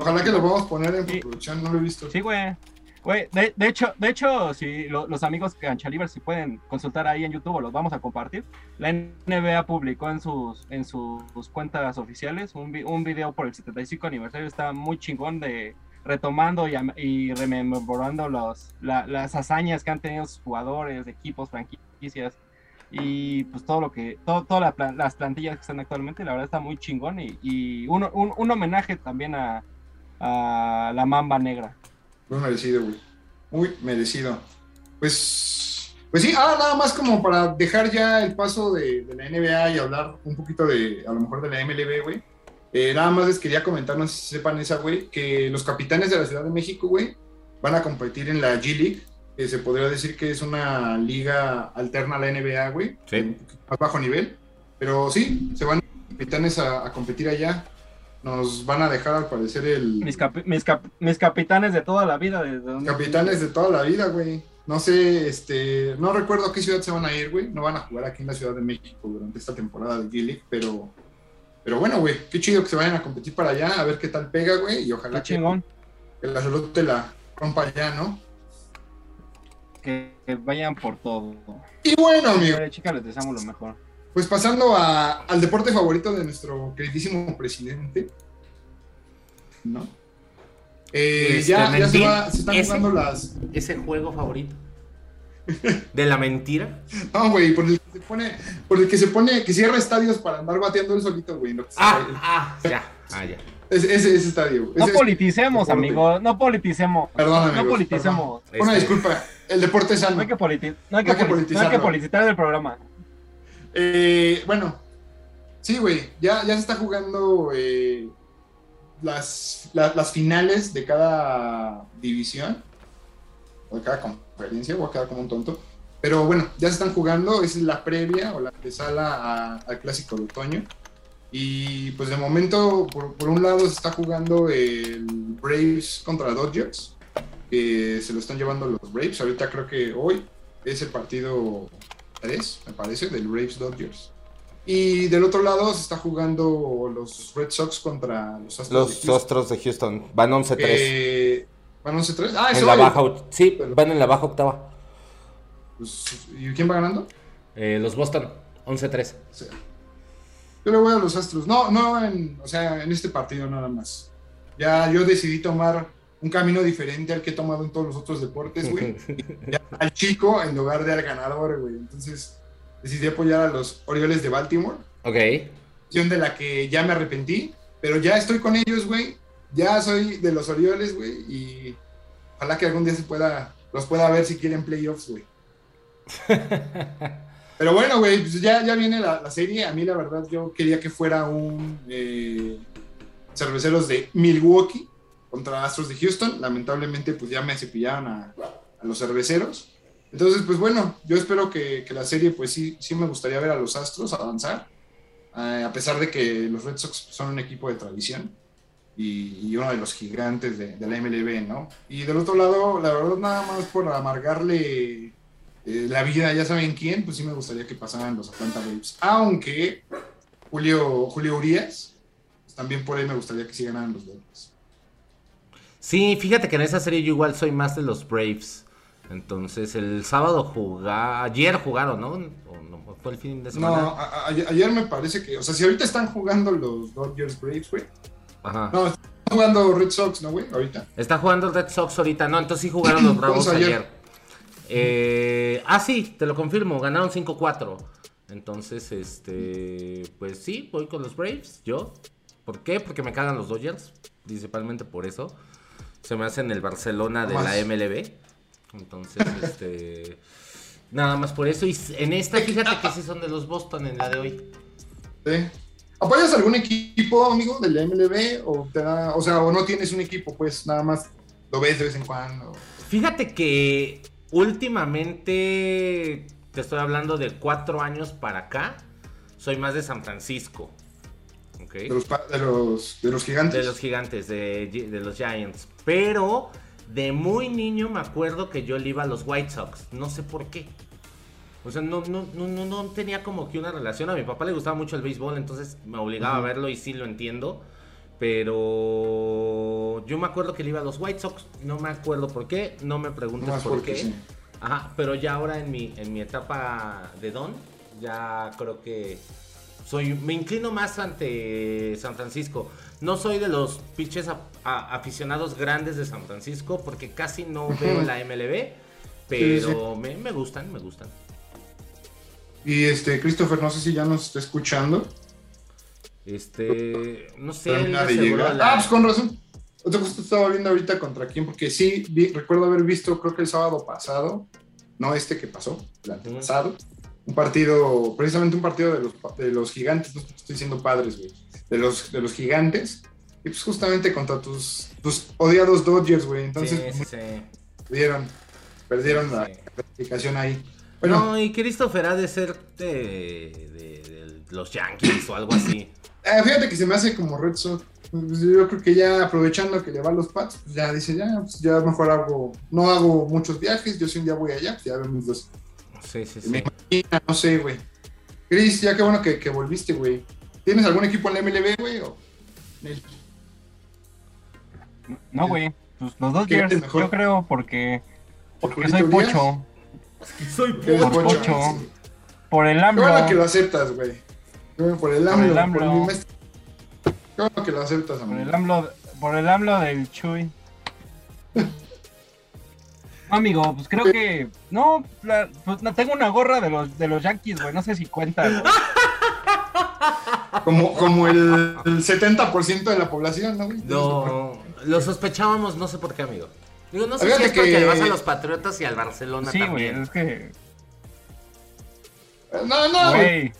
Ojalá que lo podamos poner en Sí. producción, no lo he visto. Sí, güey. Güey, de, de hecho, de hecho, si lo- los amigos que Anchaliver si pueden consultar ahí en YouTube, los vamos a compartir. La NBA publicó en sus en sus, cuentas oficiales un, un video por el 75 aniversario, está muy chingón de retomando y, y rememorando los, la- las hazañas que han tenido sus jugadores, equipos, franquicias y pues todo lo que, todo, todas la las plantillas que están actualmente, la verdad está muy chingón y, y un, un- un homenaje también a, a la mamba negra. Muy merecido, güey. Muy merecido. Pues, pues sí, ah, nada más como para dejar ya el paso de, de la NBA y hablar un poquito de, a lo mejor de la MLB, güey. Eh, nada más les quería comentar, no sé si sepan esa, güey, que los capitanes de la Ciudad de México, güey, van a competir en la G League, que se podría decir que es una liga alterna a la NBA, güey, Sí. más bajo nivel. Pero sí, se van los capitanes a, a competir allá. Nos van a dejar, al parecer, el, Mis, capi- mis, cap- mis capitanes de toda la vida. Desde donde- Capitanes de toda la vida, güey. No sé, este, no recuerdo a qué ciudad se van a ir, güey. No van a jugar aquí en la Ciudad de México durante esta temporada de G-League, pero, pero bueno, güey, qué chido que se vayan a competir para allá, a ver qué tal pega, güey, y ojalá Qué que, chingón. que la salud te la rompa allá, ¿no? Que, vayan por todo. Y bueno, amigo, chicas, les deseamos lo mejor. pues pasando a- al deporte favorito de nuestro queridísimo presidente, ¿no? Eh, Este, ya, ya se, va- se están ese. jugando las, ¿Ese juego favorito? ¿De la mentira? No, güey, por el que se pone, por el que se pone, que cierra estadios para andar bateando el solito, güey. lo que se- Ah, ah, ya. Ah, ya. ese, ese, ese estadio. güey. No Ese- politicemos, amigo. No politicemos. Perdón, No amigos, politicemos. Una Este, disculpa, el deporte es No sano. hay que, politi- no hay No hay que que poli- no hay que politizar el programa. Eh, bueno, sí, güey, ya, ya se está jugando eh, las, la- las finales de cada división, o de cada conferencia, voy a quedar como un tonto. Pero bueno, ya se están jugando, es la previa o la antesala al clásico de otoño. Y pues de momento, por, por un lado se está jugando el Braves contra Dodgers, que se lo están llevando los Braves. Ahorita creo que hoy es el partido 3, me parece, del Braves Dodgers. Y del otro lado se está jugando los Red Sox contra los Astros de Los Houston, Astros de Houston van 11-3. que van 11-3. Ah, en eso la baja, sí, van en la baja octava. Pues, ¿Y quién va ganando? Eh, los Boston, 11-3. O sea, yo le voy a los Astros. No, no, en, o sea, en este partido nada más. Ya yo decidí tomar un camino diferente al que he tomado en todos los otros deportes, güey. Al chico en lugar de al ganador, güey. Entonces decidí apoyar a los Orioles de Baltimore. ok. De la que ya me arrepentí, pero ya estoy con ellos, güey. Ya soy de los Orioles, güey. Y ojalá que algún día se pueda, los pueda ver si quieren playoffs, güey. Pero bueno, güey, pues ya, ya viene la, la serie. A mí, la verdad, yo quería que fuera un eh, cerveceros de Milwaukee contra Astros de Houston. Lamentablemente, pues ya me cepillaron a, a los cerveceros. Entonces, pues bueno, yo espero que, que la serie, pues sí, sí me gustaría ver a los Astros avanzar. eh, a pesar de que los Red Sox son un equipo de tradición y, y uno de los gigantes de, la MLB, ¿no? Y del otro lado, la verdad, nada más por amargarle eh, la vida, ya saben quién, pues sí me gustaría que pasaran los Atlanta Braves. Aunque Julio, Julio Urias, pues también por ahí me gustaría que sí ganaran los Dodgers. Sí, fíjate que en esa serie yo igual soy más de los Braves. Entonces, el sábado jugaron, ayer jugaron, ¿no? ¿O no? ¿Fue el fin de semana? No, a, a, ayer me parece que, o sea, si ahorita están jugando los Dodgers Braves, güey. Ajá. No, están jugando Red Sox, ¿no, güey? Ahorita. Está jugando Red Sox ahorita, no, entonces sí jugaron los Bravos ayer. ayer. Eh, ah, sí, te lo confirmo, ganaron 5-4. Entonces, este, pues sí, voy con los Braves, yo. ¿Por qué? Porque me cagan los Dodgers, principalmente por eso. Se me hacen el Barcelona de la MLB. Entonces, este. Nada más por eso. Y en esta, fíjate que sí son de los Boston en la de hoy. Sí. ¿Apoyas algún equipo, amigo, de la MLB? O, te da, o sea, o no tienes un equipo, pues nada más lo ves de vez en cuando. Fíjate que últimamente, te estoy hablando de cuatro años para acá, soy más de San Francisco. Okay. De, los, de, los, de los gigantes. De los gigantes, de, de los Giants. Pero de muy niño me acuerdo que yo le iba a los White Sox. No sé por qué. O sea, no, no, no, no tenía como que una relación. A mi papá le gustaba mucho el béisbol, entonces me obligaba uh -huh. a verlo y sí lo entiendo. Pero yo me acuerdo que le iba a los White Sox. No me acuerdo por qué. No me preguntes no por qué. Sí. Ajá, pero ya ahora en mi, en mi etapa de Don, ya creo que soy, me inclino más ante San Francisco. No soy de los pinches aficionados grandes de San Francisco porque casi no veo la MLB, pero sí, sí. Me, me, gustan, me gustan. Y este, Christopher, no sé si ya nos está escuchando. Este, no sé. Termina de llegar. La... Ah, pues con razón. Otra cosa estaba viendo ahorita contra quién, porque sí, vi, recuerdo haber visto, creo que el sábado pasado, no este que pasó, el antepasado, un partido, precisamente un partido de los, de los gigantes, no estoy diciendo padres, güey, de los, de los gigantes, y pues justamente contra tus, tus odiados Dodgers, güey, entonces sí, sí, sí. perdieron, perdieron la clasificación ahí. Bueno, no, y Christopher ha de ser de, de, de los Yankees o algo así. Eh, fíjate que se me hace como Red Sox. Pues yo creo que ya aprovechando que le va a los Pats, pues ya dice, ya, pues ya mejor hago, no hago muchos viajes, yo si un día voy allá, pues ya vemos dos. Sí, sí, sí. Me imagina, no sé, güey. Chris, ya qué bueno que, que volviste, güey. ¿Tienes algún equipo en la MLB, güey? O... No, güey. Pues los dos días, yo creo, porque, porque soy pocho. Soy pocho. Por pocho. Por el hambre. Qué bueno que lo aceptas, güey. Por el AMLO. Por el AMLO. Por mi que lo aceptas, amigo. Por el AMLO, por el AMLO del Chuy. No, amigo, pues creo que. No, la, pues no, tengo una gorra de los, de los Yankees, güey. No sé si cuenta, güey. Como, como el, el 70% de la población, ¿no, güey? No, lo sospechábamos, no sé por qué, amigo. Digo, no sé Fíjate si es porque que... le vas a los Patriotas y al Barcelona sí, también. Sí, güey, es que. No, no, güey.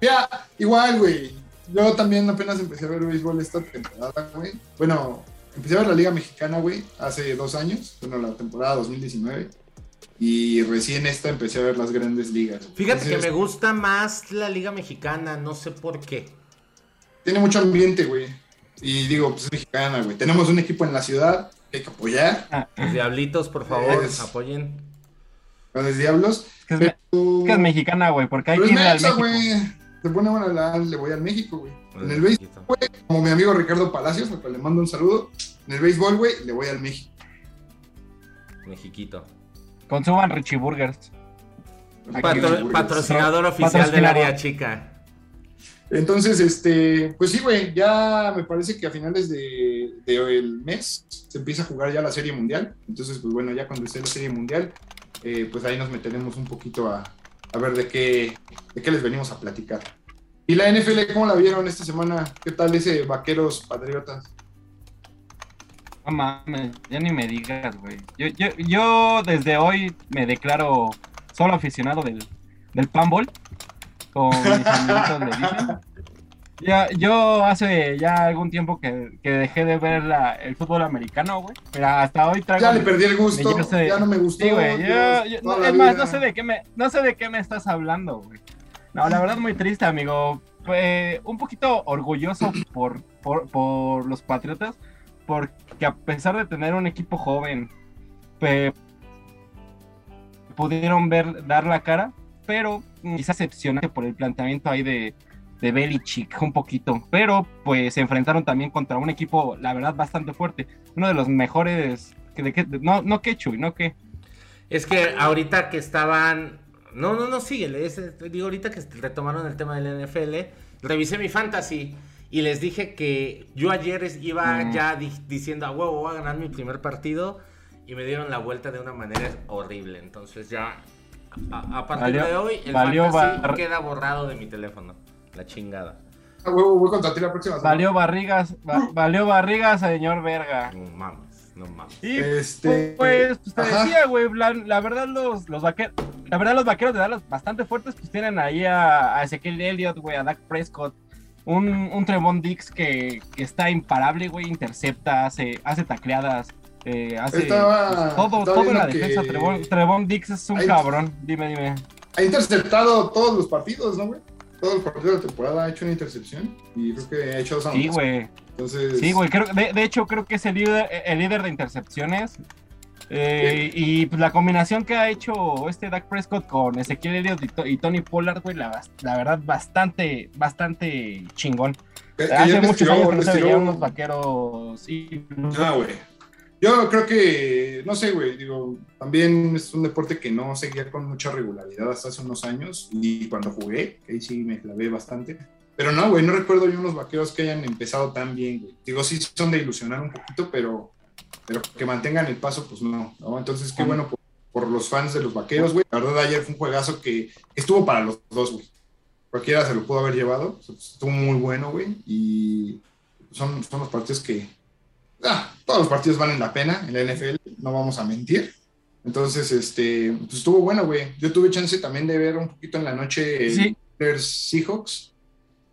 Ya, igual, güey. Yo también apenas empecé a ver béisbol esta temporada, güey. Bueno, empecé a ver la Liga Mexicana, güey, hace dos años. Bueno, la temporada 2019. Y recién esta empecé a ver las grandes ligas. Güey. Fíjate Entonces, que me gusta más la Liga Mexicana, no sé por qué. Tiene mucho ambiente, güey. Y digo, pues es mexicana, güey. Tenemos un equipo en la ciudad que hay que apoyar. Ah. Los diablitos, por favor, es... apoyen. Los diablos. Es que es, pero... que es mexicana, güey, porque hay que ir al México. güey se pone buena la, le voy al México, güey. En el béisbol, güey, como mi amigo Ricardo Palacios, al cual le mando un saludo. En el béisbol, güey, le voy al México. Mexiquito. Consuman Richie Burgers. Patro, patrocinador oficial patrocinador. del área chica. Entonces, este, pues sí, güey, ya me parece que a finales de, el mes se empieza a jugar ya la Serie Mundial. Entonces, pues bueno, ya cuando esté la Serie Mundial, eh, pues ahí nos meteremos un poquito a, a ver de qué, de qué les venimos a platicar. ¿Y la NFL cómo la vieron esta semana? ¿Qué tal ese Vaqueros Patriotas? No mames, ya ni me digas, güey. Yo, yo, yo desde hoy me declaro solo aficionado del, del panball, como mis amiguitos le dicen. Ya, yo hace ya algún tiempo que, que dejé de ver la, el fútbol americano, güey. Pero hasta hoy traigo. Ya le perdí el gusto. De, ya no me gustó. Sí, güey. Yo, yo, no, es más, no sé de qué me, no sé de qué me estás hablando, güey. No, la verdad muy triste, amigo. un poquito orgulloso por, por, por los Patriotas, porque a pesar de tener un equipo joven, pudieron ver, dar la cara, pero quizás excepcionante por el planteamiento ahí de, de Belichick un poquito, pero pues se enfrentaron también contra un equipo, la verdad, bastante fuerte, uno de los mejores, que, de, que- no, no que Chuy, no que, Es que ahorita que estaban. No, no, no, síguele. es- digo, ahorita que retomaron el tema del NFL, revisé mi fantasy y les dije que yo ayer iba Mm. ya di- diciendo a huevo, voy a ganar mi primer partido y me dieron la vuelta de una manera horrible. Entonces ya, a, a partir Valió- de hoy, el valió bar- queda borrado de mi teléfono. La chingada. A huevo, voy contra ti la próxima semana. valió barrigas, va- valió barrigas, señor verga. No mames, no mames. Y Este, pues, pues te ajá. decía, güey, la, la verdad los, los vaqueros, la verdad los vaqueros de Dallas bastante fuertes, pues tienen ahí a, a Ezequiel Elliott, güey, a Dak Prescott, un, un Trevon Dix que, que está imparable, güey, intercepta, hace, hace tacleadas, eh, hace Estaba- todo, estaba todo en la defensa. que- Trevon, Trevon Dix es un Ahí- cabrón, dime, dime. Ha interceptado todos los partidos, ¿no, güey? Todos los partidos de la temporada ha hecho una intercepción y creo que ha hecho dos Sí, güey. Entonces, Sí, güey, creo, de, de hecho creo que es el líder, el líder de intercepciones. Eh, y pues la combinación que ha hecho este Dak Prescott con Ezequiel Elliott y, To- y Tony Pollard, güey, la, la verdad, bastante, bastante chingón. Hace muchos tiró- años que no se veían unos vaqueros y Ah, güey. Yo creo que, no sé, güey, digo, también es un deporte que no seguía con mucha regularidad hasta hace unos años y cuando jugué, ahí sí me clavé bastante. Pero no, güey, no recuerdo yo unos vaqueros que hayan empezado tan bien, güey. Digo, sí son de ilusionar un poquito, pero, pero que mantengan el paso, pues no, ¿no? Entonces, qué bueno por, por los fans de los vaqueros, güey. La verdad, ayer fue un juegazo que estuvo para los dos, güey. Cualquiera se lo pudo haber llevado. Estuvo muy bueno, güey. Y son, son los partidos que, ah, todos los partidos valen la pena en la NFL, no vamos a mentir. Entonces, este, pues estuvo bueno, güey. Yo tuve chance también de ver un poquito en la noche Sí. Seahawks.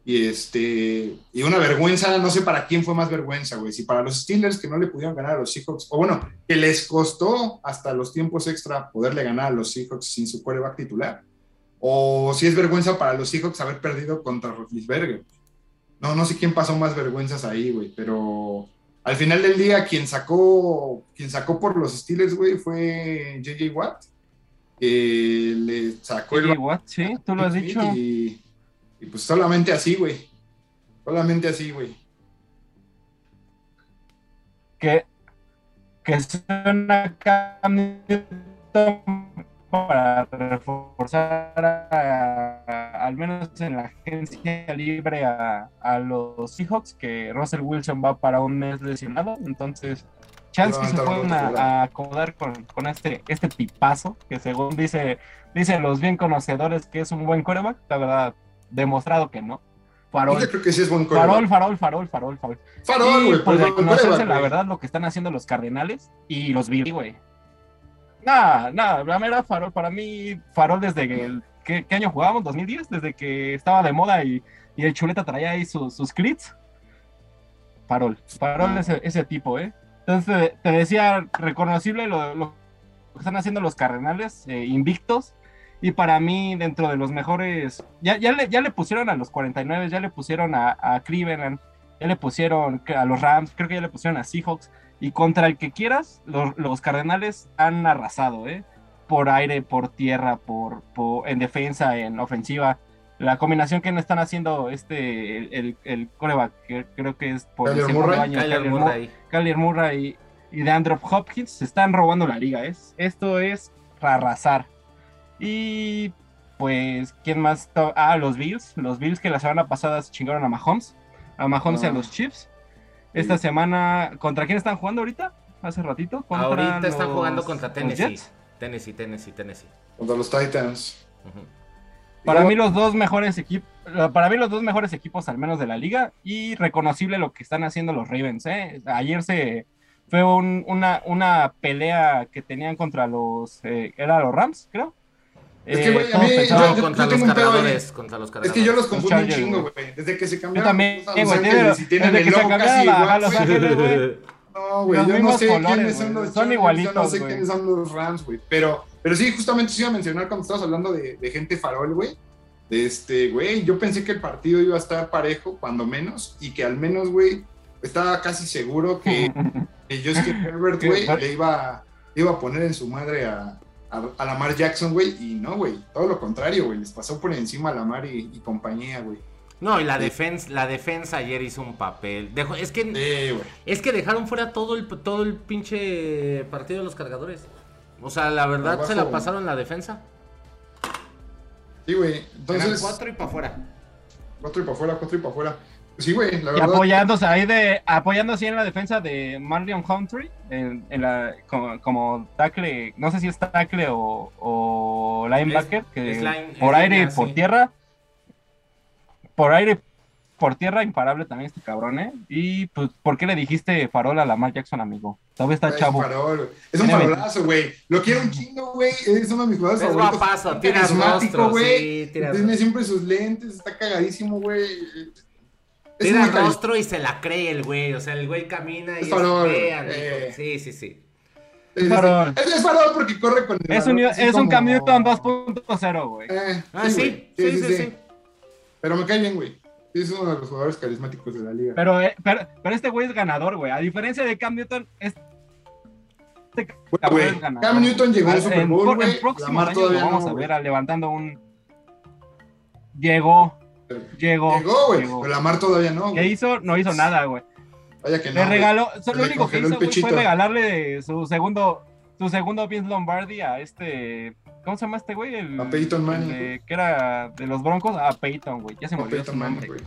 Y este, y una vergüenza, no sé para quién fue más vergüenza, güey. Si para los Steelers que no le pudieron ganar a los Seahawks, o bueno, que les costó hasta los tiempos extra poderle ganar a los Seahawks sin su quarterback titular. O si es vergüenza para los Seahawks haber perdido contra Roethlisberger. No, no sé quién pasó más vergüenzas ahí, güey, pero al final del día quien sacó, quien sacó por los Steelers, güey, fue JJ Watt. le sacó el what? Sí, tú lo has dicho. y, y pues solamente así, güey. Solamente así, güey. que, que suena Cam Newton para reforzar a- a- al menos en la agencia libre a, a los Seahawks, que Russell Wilson va para un mes lesionado, entonces chance que se pueden a, acomodar con, con este, este tipazo, que según dice, dicen los bien conocedores que es un buen quarterback, la verdad, demostrado que no. Farol, Yo creo que sí es buen farol, farol, farol, farol, farol. Farol, güey. pues la verdad lo que están haciendo los Cardenales y los Bills, güey. Nada, nada, la mera Farol, para mí, Farol desde el, ¿qué, qué año jugábamos? ¿2010? Desde que estaba de moda y, y el chuleta traía ahí sus, sus clits. Farol, Farol ese, ese tipo, ¿eh? Entonces te, te decía, reconocible lo, lo que están haciendo los Cardenales, eh, invictos. Y para mí, dentro de los mejores, ya, ya, le, ya le pusieron a los 49, ya le pusieron a, a Cleveland, ya le pusieron a los Rams, creo que ya le pusieron a Seahawks. Y contra el que quieras, los, los Cardenales han arrasado, ¿eh? Por aire, por tierra, por, por- en defensa, en ofensiva. La combinación que no están haciendo este, el, el, el coreback, que creo que es por el Kyler segundo Murray. año, Kyler Kyler Mur- Murray. Kyler Murray y, y de Andrew Hopkins se están robando la liga. ¿es? Esto es arrasar. Y pues, ¿quién más? Ah, los Bills. Los Bills que la semana pasada se chingaron a Mahomes. A Mahomes y a los Chiefs. Esta semana, ¿contra quién están jugando ahorita? Hace ratito. Contra Ahorita están los- jugando contra Tennessee. Tennessee, Tennessee, Tennessee. Contra los Titans. Para mí los dos mejores equipos, para mí los dos mejores equipos al menos de la liga y reconocible lo que están haciendo los Ravens. ¿eh? Ayer se fue un- una, una pelea que tenían contra los, eh, era los Rams, creo. Es que, Eh, güey, a mí- No, yo- contra yo los tengo un pedo ahí. cargadores. Contra los Es que yo los confundo un chingo, güey. Desde que se yo cambiaron también, a Los Ángeles desde- y tienen desde el que se logo casi igual, güey. No, güey, yo no sé colores, quiénes son los son igualitos, Yo no sé quiénes son los Rams, güey. Pero, pero sí, justamente se iba a mencionar cuando estabas hablando de, de gente farol, güey. Este, güey, yo pensé que el partido iba a estar parejo, cuando menos, y que al menos, güey, estaba casi seguro que, que Justin Herbert, güey, le iba, iba a poner en su madre a, a, a Lamar Jackson, güey, y no, güey, todo lo contrario, güey, les pasó por encima a Lamar y, y compañía, güey. No, y la defensa, la defensa ayer hizo un papel. Dejó, es que Sí, es que dejaron fuera todo el todo el pinche partido de los cargadores. O sea, la verdad Abajo. se la pasaron la defensa. Sí, güey. Eran Entonces, cuatro y para afuera. cuatro y para afuera, cuatro y para afuera. Sí, güey, la Y verdad. apoyándose ahí de, apoyándose en la defensa de Marion Humphrey, en, en la, como, como tackle, no sé si es tackle o, o linebacker, Es- que es line- por es aire línea, y por sí. tierra, por aire por tierra, imparable también este cabrón, ¿eh? Y pues, ¿por qué le dijiste farol a Lamar Jackson, amigo? Todavía está Es un chavo. farol. Es un Tiene farolazo, güey. Lo quiero un chingo, güey. Es uno de mis jugadores Es favoritos. guapazo, tira carismático, rostro, güey. Tiene siempre sus lentes, está cagadísimo, güey. Es el cari- rostro y se la cree el güey. O sea, el güey camina y Es farol, fea, eh. Sí, sí, sí. Es, farol. es- es farol porque corre con el Es un, es un como- Cam Newton 2.0, güey. Eh, Ah, sí, güey. sí, sí, sí. Pero me cae bien, güey. Sí, Es uno de los jugadores carismáticos de la liga. Pero, eh, pero, pero este güey es ganador, güey. A diferencia de Cam Newton, este güey, es ganador. Cam Newton llegó al Super Bowl, güey. Todavía lo vamos no, a ver a- levantando un... Llegó, llegó. Llegó, güey. Pero Lamar todavía no, ¿Qué güey. hizo? No hizo nada, güey. Vaya que no. Le regaló, lo único que hizo fue regalarle su segundo, su segundo Vince Lombardi a este, ¿cómo se llama este güey? El, A Peyton Manning, de- que era de los Broncos, a Peyton, güey. Ya se me olvidó su Manning, nombre.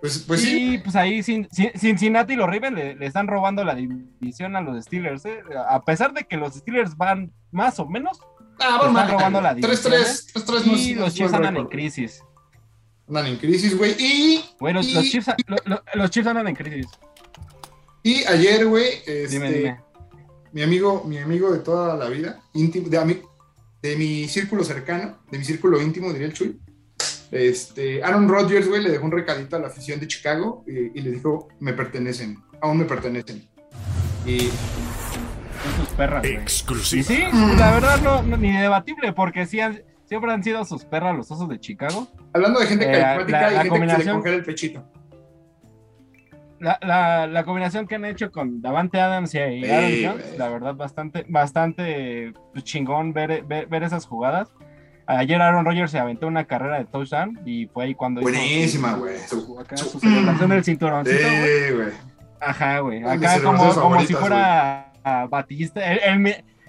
Pues, pues sí. y pues ahí Cin- Cin- Cincinnati y los Ravens le, le están robando la división a los Steelers, ¿eh? A pesar de que los Steelers van más o menos, Ah, están mal, robando la 3-3. 3-3 no es- y no los Chiefs andan en crisis. Andan en crisis, güey. Y, Güey, los, Y- los Chiefs, lo- lo- los Chiefs andan en crisis. y ayer, güey, este, Dime, dime. mi amigo, mi amigo de toda la vida, íntimo, de, ami- de mi círculo cercano, de mi círculo íntimo, diría el Chuy. Este, Aaron Rodgers, güey, le dejó un recadito a la afición de Chicago y, y le dijo, me pertenecen, aún me pertenecen. Y Son sus perras, Exclusiva. sí, la verdad no, no- ni debatible, porque sí han- siempre han sido sus perras los osos de Chicago. hablando de gente Eh, carismática la- y la gente que se le congela el pechito. La, la, la combinación que han hecho con Davante Adams y Sí, Aaron Jones, la verdad, bastante, bastante pues, chingón ver, ver, ver esas jugadas. Ayer Aaron Rodgers se aventó una carrera de touchdown y fue ahí cuando Buenísima, güey. su- acá Su- celebración del cinturoncito. Sí, güey. Ajá, güey. Acá como, como si fuera Batista,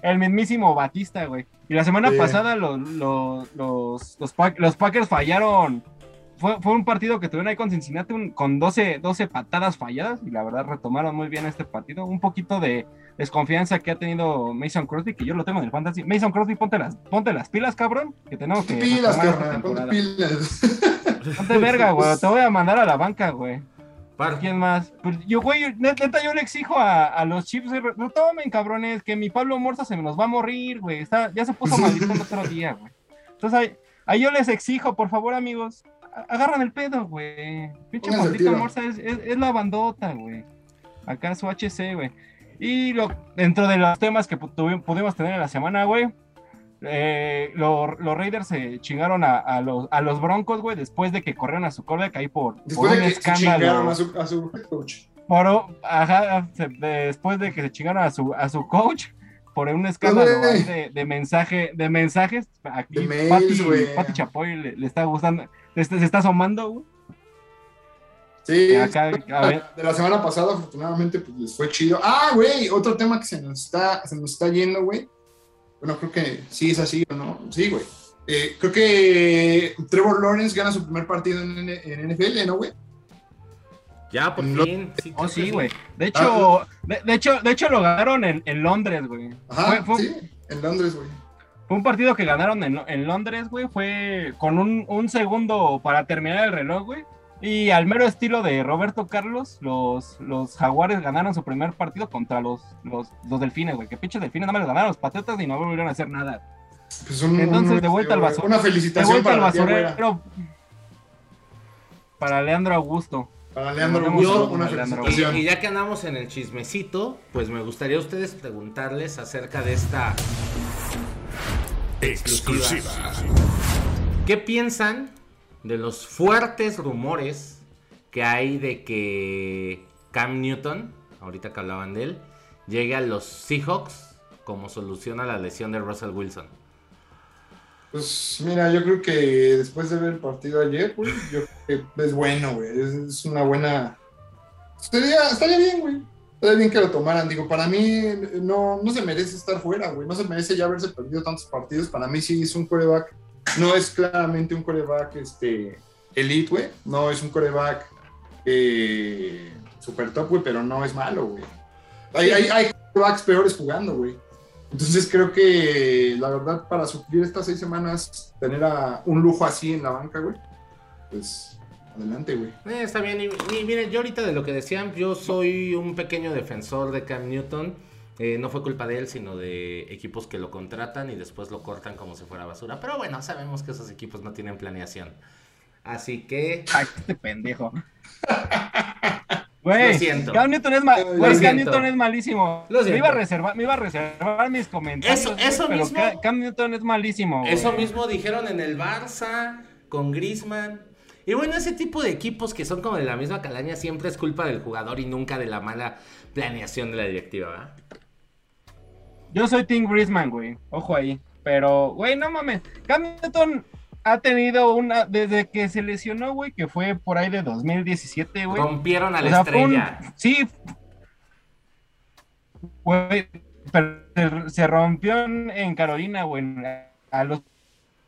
el mismísimo Batista, güey. Y la semana Sí. pasada los, los, los, los, Pack- los Packers fallaron. Fue, fue un partido que tuvieron ahí con Cincinnati un- con 12, 12 patadas falladas y la verdad retomaron muy bien este partido. Un poquito de desconfianza que ha tenido Mason Crosby, que yo lo tengo en el fantasy. Mason Crosby, ponte las, ponte las pilas, cabrón, que tenemos que pilas, carnal, ponte pilas. Ponte verga, güey, te voy a mandar a la banca, güey. Par- ¿Quién más? Pues yo, güey, neta, yo le exijo a, a los güey, no tomen, cabrones, que mi Pablo Morza se nos va a morir, güey. Está, ya se puso maldito el otro día, güey. Entonces, ahí, ahí yo les exijo, por favor, amigos, agarran el pedo, güey. Pinche maldito. Morza es, es, es la bandota, güey. Acá su HC, güey. Y lo, dentro de los temas que pudimos tener en la semana, güey, eh, lo- los Raiders se chingaron a, a los, a los Broncos, güey, después de que corrieron a su coreback ahí por, por Después de un que escándalo. chingaron a su, a su head coach. Por, ajá, se- después de que se chingaron a su, a su coach por un escándalo de, de mensaje, de mensajes, aquí De mails, Pati, Chapoy le, le está gustando, le se está asomando, güey. Sí, Acá, a ver. de la semana pasada, afortunadamente, pues les fue chido. Ah, güey, otro tema que se nos está, se nos está yendo, güey. Bueno, creo que sí es así o no. Sí, güey. Eh, creo que Trevor Lawrence gana su primer partido en, NFL, ¿no, güey? Ya, por No. fin. Sí, Oh, sí, güey. De hecho, de, de hecho, de hecho lo ganaron en, en Londres, güey. Ajá, Fue, fue- sí, en Londres, güey. fue un partido que ganaron en, en Londres, güey. Fue con un, un segundo para terminar el reloj, güey. Y al mero estilo de Roberto Carlos, los, los Jaguares ganaron su primer partido contra los, los, los Delfines, güey. Que pinches Delfines nada más les ganaron los Patriotas y no volvieron a hacer nada. Pues un- Entonces, un- de vuelta al güey, basurero. Una De felicitación vuelta al para güera. basurero. Para Leandro Augusto. Para Leandro Augusto, una Y, felicitación. y ya que andamos en el chismecito, pues me gustaría a ustedes preguntarles acerca de esta. Exclusiva. ¿Qué piensan de los fuertes rumores que hay de que Cam Newton, ahorita que hablaban de él, llegue a los Seahawks como solución a la lesión de Russell Wilson. Pues mira, yo creo que después de ver el partido ayer, güey, yo creo que es bueno, güey. Es, una buena. Estaría, estaría bien, güey. Estaría bien que lo tomaran. Digo, para mí no, no se merece estar fuera, güey. No se merece ya haberse perdido tantos partidos. Para mí sí es un coreback. No es claramente un coreback este, elite, güey. No es un coreback eh, super top, güey, pero no es malo, güey. Hay, hay, hay corebacks peores jugando, güey. Entonces creo que la verdad para suplir estas seis semanas, tener a un lujo así en la banca, güey, pues adelante, güey. Eh, está bien, y, y miren, yo ahorita de lo que decían, yo soy un pequeño defensor de Cam Newton. Eh, no fue culpa de él, sino de equipos que lo contratan y después lo cortan como si fuera basura. Pero bueno, sabemos que esos equipos no tienen planeación. Así que... Ay, este pendejo. Güey, Lo siento. Cam Newton es, ma- Lo güey, Cam. Newton es malísimo. Lo Me iba, a reservar, me iba a reservar mis comentarios. Eso- eso pero mismo- Ca- Cam Newton es malísimo. Eso mismo dijeron en el Barça, con Griezmann. Y bueno, ese tipo de equipos que son como de la misma calaña siempre es culpa del jugador y nunca de la mala planeación de la directiva, ¿verdad? Yo soy Tim Griezmann, güey. Ojo ahí. Pero, güey, no mames. Cam Newton ha tenido una. Desde que se lesionó, güey, que fue por ahí de 2017, güey. Rompieron a O la sea, fue un- estrella. Sí. Güey, pero se, se rompió en, en Carolina, güey. A los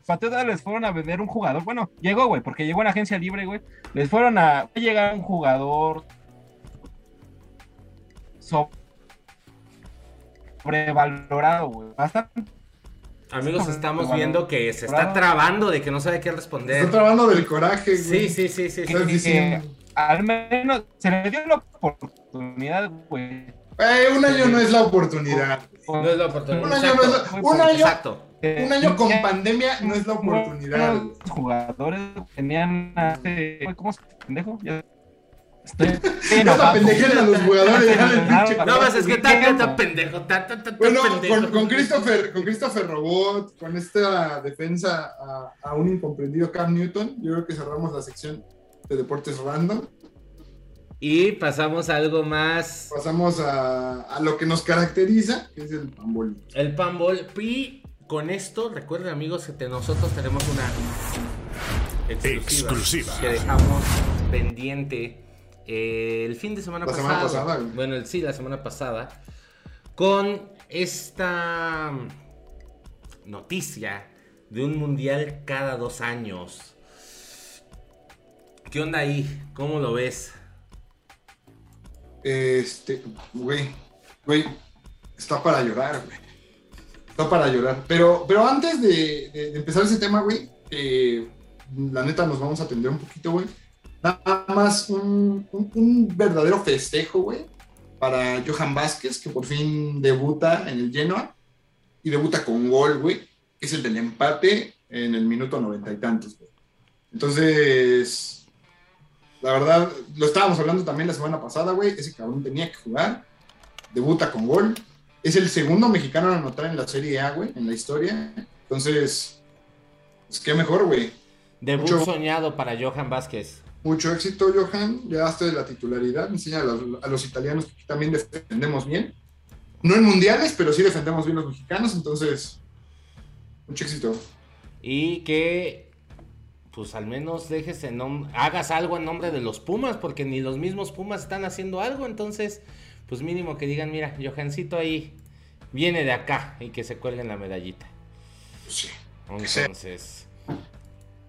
Patriotas les fueron a vender un jugador. Bueno, llegó, güey, porque llegó en agencia libre, güey. Les fueron a llegar un jugador sobrevalorado, güey. Bastante. Amigos, estamos viendo que se está trabando de que no sabe qué Está responder. trabando del coraje, Sí, güey. sí, sí, sí. sí. Al menos se le dio la oportunidad, güey. Eh, un año no es la oportunidad. No es la oportunidad. Un año no es la- Exacto. un año- Exacto. Un año con pandemia no es la oportunidad. Los jugadores tenían este- ¿Cómo se pendejo? Ya estoy estoy enojado. pendejen a los jugadores. No, más es que tan ¿no? pendejo, tan, tan, tan Bueno, pendejo. con, con Christopher, con Christopher Robot, con esta defensa a, a un incomprendido Cam Newton, yo creo que cerramos la sección de deportes random. Y pasamos a algo más. Pasamos a, a lo que nos caracteriza, que es el pambol. El panball. Y con esto, recuerden amigos que te- nosotros tenemos una exclusiva, Exclusiva. que dejamos pendiente eh, el fin de semana La pasado. semana pasada. Bueno, el, sí, la semana pasada. Con esta noticia de un mundial cada dos años. ¿Qué onda ahí? ¿Cómo lo ves? Este, güey, güey, está para llorar, güey. Está para llorar. Pero, pero antes de empezar ese tema, güey, eh, la neta nos vamos a atender un poquito, güey. Nada más un, un- un verdadero festejo, güey, para Johan Vázquez, que por fin debuta en el Genoa y debuta con gol, güey, que es el del empate en el minuto noventa y tantos, güey. Entonces, la verdad, lo estábamos hablando también la semana pasada, güey. Ese cabrón tenía que jugar. Debuta con gol. Es el segundo mexicano en anotar en la Serie A, güey, en la historia. Entonces, pues qué mejor, güey. Debut Mucho- soñado para Johan Vázquez. Mucho éxito, Johan. Llegaste de la titularidad. Enseña a los, a los italianos que también defendemos bien. No en mundiales, pero sí defendemos bien los mexicanos. Entonces, mucho éxito. Y que, pues al menos dejes en hagas algo en nombre de los Pumas, porque ni los mismos Pumas están haciendo algo. Entonces, pues mínimo que digan, mira, Johancito ahí viene de acá y que se cuelguen la medallita. Pues sí. Entonces,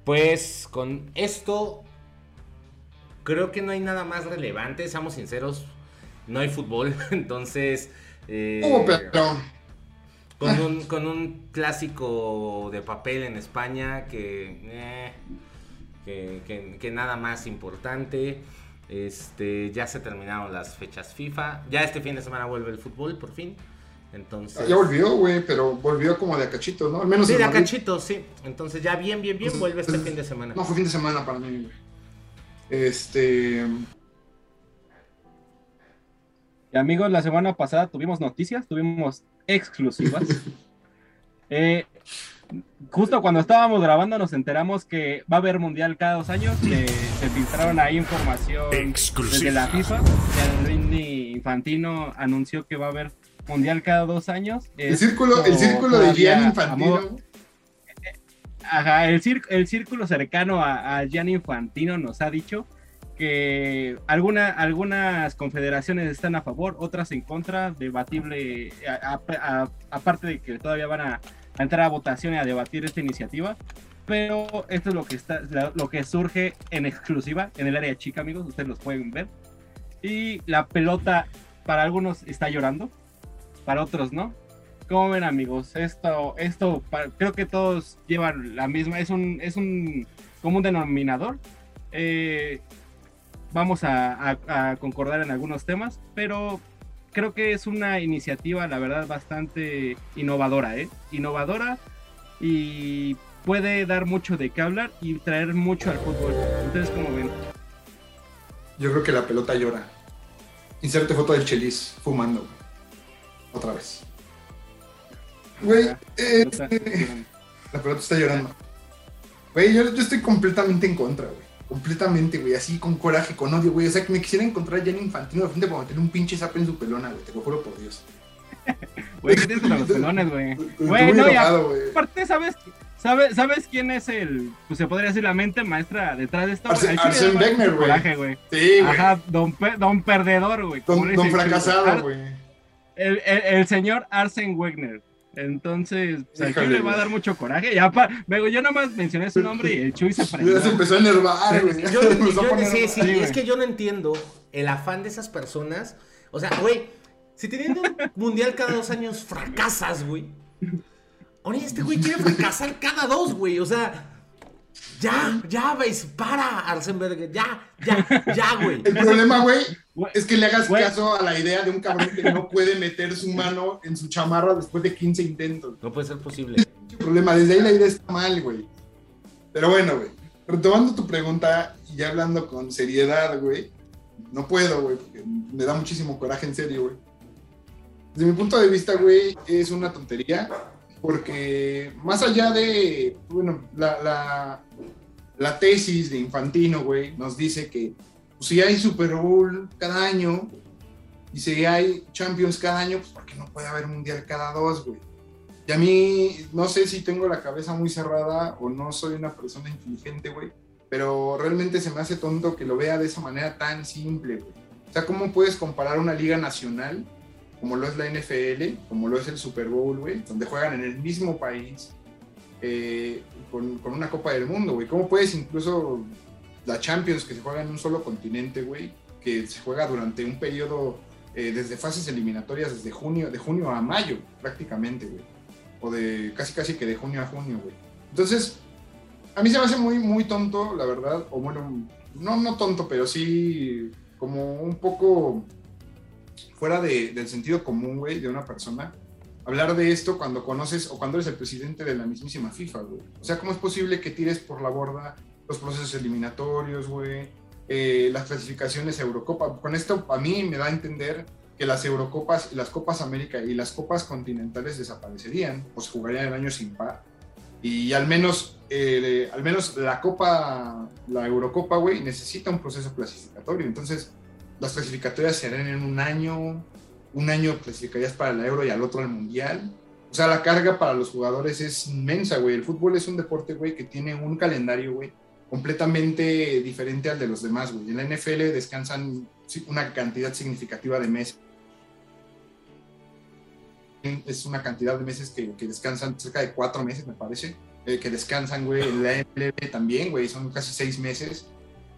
pues con esto, creo que no hay nada más relevante, seamos sinceros, no hay fútbol, entonces... eh, pero con un, con un clásico de papel en España que, eh, que, que- que nada más importante. Este, ya se terminaron las fechas FIFA. Ya este fin de semana vuelve el fútbol, por fin. Entonces. ya volvió, güey, pero volvió como de a cachitos, ¿no? Al menos Sí, de a cachito, sí. Entonces ya bien, bien, bien vuelve este fin de semana. No, fue fin de semana para mí, güey. Este. Y amigos, la semana pasada tuvimos noticias, tuvimos exclusivas. Eh, justo cuando estábamos grabando nos enteramos que va a haber mundial cada dos años. que se filtraron ahí información desde la FIFA. El Infantino anunció que va a haber mundial cada dos años. El círculo, el círculo de Gianni Infantino. Ajá, el, el círculo cercano a, a Gianni Infantino nos ha dicho que alguna, algunas confederaciones están a favor, otras en contra, debatible, aparte de que todavía van a, entrar a votación y a debatir esta iniciativa. Pero esto es lo que está, lo que surge en exclusiva en el área chica, amigos. Ustedes los pueden ver. Y la pelota para algunos está llorando, para otros no. ¿Cómo ven, amigos? Esto, esto, creo que todos llevan la misma. Es un, es un común denominador. Eh, vamos a, concordar en algunos temas, pero creo que es una iniciativa, la verdad, bastante innovadora, ¿eh? Innovadora y puede dar mucho de qué hablar y traer mucho al fútbol. ¿Ustedes cómo ven? Yo creo que la pelota llora. Inserte foto del Chelis fumando. Otra vez. Güey, eh, la pelota está llorando. Güey, yo estoy completamente en contra, güey completamente, güey, así con coraje, con odio, güey. O sea, que me quisiera encontrar ya en Infantino de frente para meter un pinche zap en su pelona, güey, te lo juro por Dios. Güey, ¿qué tienes con los pelones, güey? Güey, no, ya, aparte, ¿sabes, ¿sabes, ¿sabes quién es el, pues se podría decir la mente maestra detrás de esto? Arsène Wenger, güey. Sí, güey. Ajá, don, don perdedor, güey. Don, don fracasado, güey. El, el, el, señor Arsène Wenger. Entonces, pues, le va a dar mucho coraje. Ya yo nomás mencioné su nombre y el Chuy se prendió. Ya se empezó a enervar, güey. Yo, sí, sí, es que yo no entiendo el afán de esas personas. O sea, güey, si teniendo un mundial cada dos años fracasas, güey. Oye, este güey quiere fracasar cada dos, güey. O sea, ya, ya, veis, para, Arsenberg, ya, ya, ya, güey. El problema, güey, es que le hagas caso a la idea de un cabrón que no puede meter su mano en su chamarra después de 15 intentos. No puede ser posible. El problema, desde ahí la idea está mal, güey. Pero bueno, güey, retomando tu pregunta y ya hablando con seriedad, güey, no puedo, güey, porque me da muchísimo coraje en serio, güey. Desde mi punto de vista, güey, es una tontería porque más allá de, bueno, la, la, tesis de Infantino, güey, nos dice que si hay Super Bowl cada año y si hay Champions cada año, pues porque no puede haber Mundial cada dos, güey. Y a mí, no sé si tengo la cabeza muy cerrada o no soy una persona inteligente, güey, pero realmente se me hace tonto que lo vea de esa manera tan simple, güey. O sea, ¿cómo puedes comparar una liga nacional como lo es la NFL, como lo es el Super Bowl, güey, donde juegan en el mismo país eh, con, una Copa del Mundo, güey. ¿Cómo puedes incluso la Champions que se juega en un solo continente, güey, que se juega durante un periodo eh, desde fases eliminatorias, desde junio, de junio a mayo, prácticamente, güey. O de casi casi que de junio a junio, güey. Entonces, a mí se me hace muy, muy tonto, la verdad, o bueno, no, no tonto, pero sí como un poco fuera del sentido común, güey, de una persona, hablar de esto cuando conoces o cuando eres el presidente de la mismísima FIFA, güey. O sea, ¿cómo es posible que tires por la borda los procesos eliminatorios, güey? Eh, las clasificaciones a Eurocopa. Con esto a mí me da a entender que las Eurocopas, las Copas América y las Copas Continentales desaparecerían se jugarían en año sin par. Y al menos, eh, al menos la Copa, la Eurocopa, güey, necesita un proceso clasificatorio. Entonces, las clasificatorias se harán en un año, un año clasificarías para el Euro y al otro al Mundial. O sea, la carga para los jugadores es inmensa, güey. El fútbol es un deporte, güey, que tiene un calendario, güey, completamente diferente al de los demás, güey. En la NFL descansan una cantidad significativa de meses. Es una cantidad de meses que, descansan, cerca de cuatro meses, me parece, eh, que descansan, güey. En la MLB también, güey, son casi seis meses.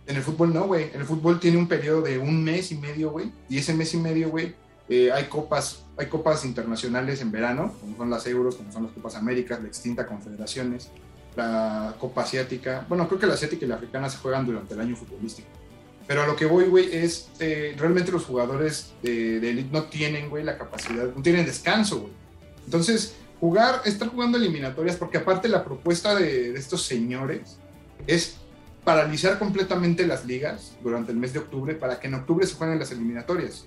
En el fútbol no, güey. En el fútbol tiene un periodo de un mes y medio, güey. Y ese mes y medio, güey, eh, hay copas, hay copas internacionales en verano, como son las Euros, como son las Copas Américas, la extinta Confederaciones, la Copa Asiática. Bueno, creo que la asiática y la africana se juegan durante el año futbolístico. Pero a lo que voy, güey, es eh, realmente los jugadores de, de elite no tienen, güey, la capacidad, no tienen descanso, güey. Entonces, jugar, estar jugando eliminatorias, porque aparte la propuesta de, de estos señores es paralizar completamente las ligas durante el mes de octubre para que en octubre se jueguen las eliminatorias.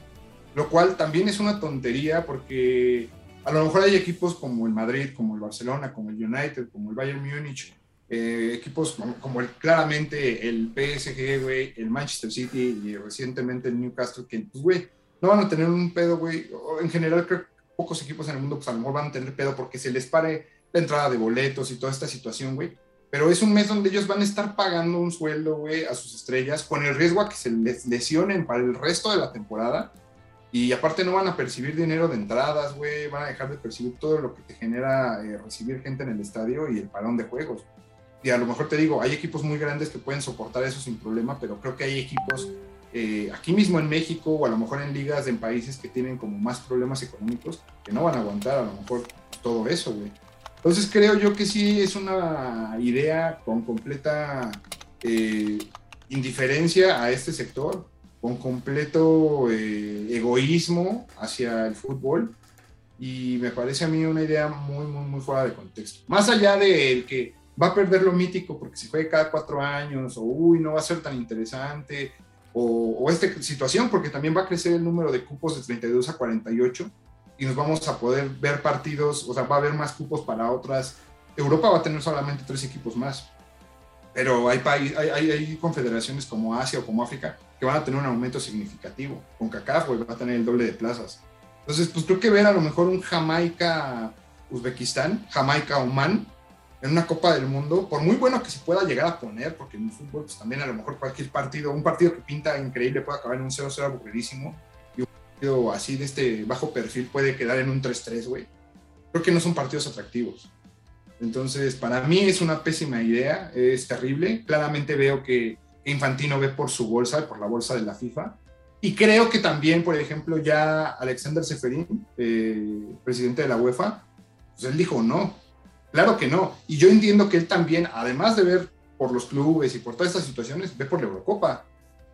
Lo cual también es una tontería porque A lo mejor hay equipos como el Madrid, como el Barcelona, como el United, como el Bayern Múnich, eh, equipos como, el, claramente el PSG, güey, el Manchester City y recientemente el Newcastle, que, pues, güey, no van a tener un pedo, güey. En general, creo que pocos equipos en el mundo, pues a lo mejor van a tener pedo porque se les pare la entrada de boletos y toda esta situación, güey. Pero es un mes donde ellos van a estar pagando un sueldo, güey, a sus estrellas, con el riesgo a que se les lesionen para el resto de la temporada. Y aparte no van a percibir dinero de entradas, güey, van a dejar de percibir todo lo que te genera eh, recibir gente en el estadio y el parón de juegos y a lo mejor te digo, hay equipos muy grandes que pueden soportar eso sin problema, pero creo que hay equipos eh, aquí mismo en México o a lo mejor en ligas en países que tienen como más problemas económicos que no van a aguantar a lo mejor todo eso, güey. Entonces creo yo que sí es una idea con completa eh, indiferencia a este sector, con completo eh, egoísmo hacia el fútbol y me parece a mí una idea muy, muy, muy fuera de contexto. Más allá de que va a perder lo mítico porque se juega cada cuatro años, o uy, no va a ser tan interesante, o, esta situación, porque también va a crecer el número de cupos de 32 a 48 y nos vamos a poder ver partidos, o sea, va a haber más cupos para otras. Europa va a tener solamente tres equipos más, pero hay, país, hay, hay, confederaciones como Asia o como África que van a tener un aumento significativo. Con CACAF va a tener el doble de plazas. Entonces, pues creo que ver a lo mejor un Jamaica-Uzbekistán, Jamaica-Oman, en una Copa del Mundo, por muy bueno que se pueda llegar a poner, porque en el fútbol pues, también a lo mejor cualquier partido, un partido que pinta increíble puede acabar en un 0-0 aburridísimo, partido así de este bajo perfil puede quedar en un 3-3, güey. Creo que no son partidos atractivos. Entonces, para mí es una pésima idea, es terrible. Claramente veo que Infantino ve por su bolsa, por la bolsa de la FIFA. Y creo que también, por ejemplo, ya Alexander Seferín, eh, presidente de la UEFA, pues él dijo no, Claro que no. Y yo entiendo que él también, además de ver por los clubes y por todas estas situaciones, ve por la Eurocopa.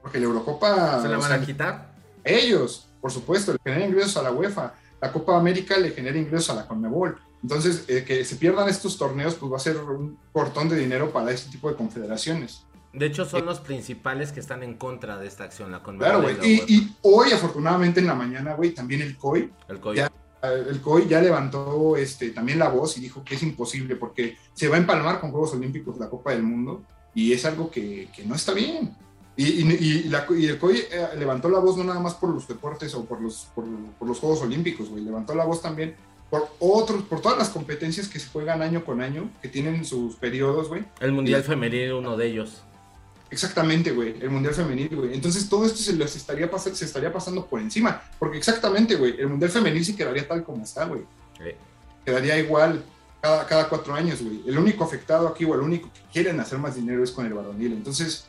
Porque la Eurocopa... ¿Se la van a quitar? Ellos, por supuesto, le generan ingresos a la UEFA. La Copa América le genera ingresos a la Conmebol. Entonces, eh, que se pierdan estos torneos, pues va a ser un portón de dinero para este tipo de confederaciones. De hecho, son los principales que están en contra de esta acción, la Conmebol. Claro, güey. Y, hoy, afortunadamente, en la mañana, güey, también el COI, el COI el COI ya levantó este, también la voz y dijo que es imposible porque se va a empalmar con Juegos Olímpicos la Copa del Mundo y es algo que, que no está bien. Y, y, el COI eh, levantó la voz no nada más por los deportes o por los, por, los Juegos Olímpicos, güey, levantó la voz también por otros, por todas las competencias que se juegan año con año, que tienen sus periodos, güey. El Mundial Femenino, uno de ellos. Exactamente, güey, el Mundial Femenil, güey. Entonces todo esto se les estaría, pasando, se estaría pasando por encima, porque exactamente, güey, el Mundial Femenil sí quedaría tal como está, güey. Quedaría igual cada, cada cuatro años, güey. El único afectado aquí, o el único que quieren hacer más dinero es con el varonil. Entonces,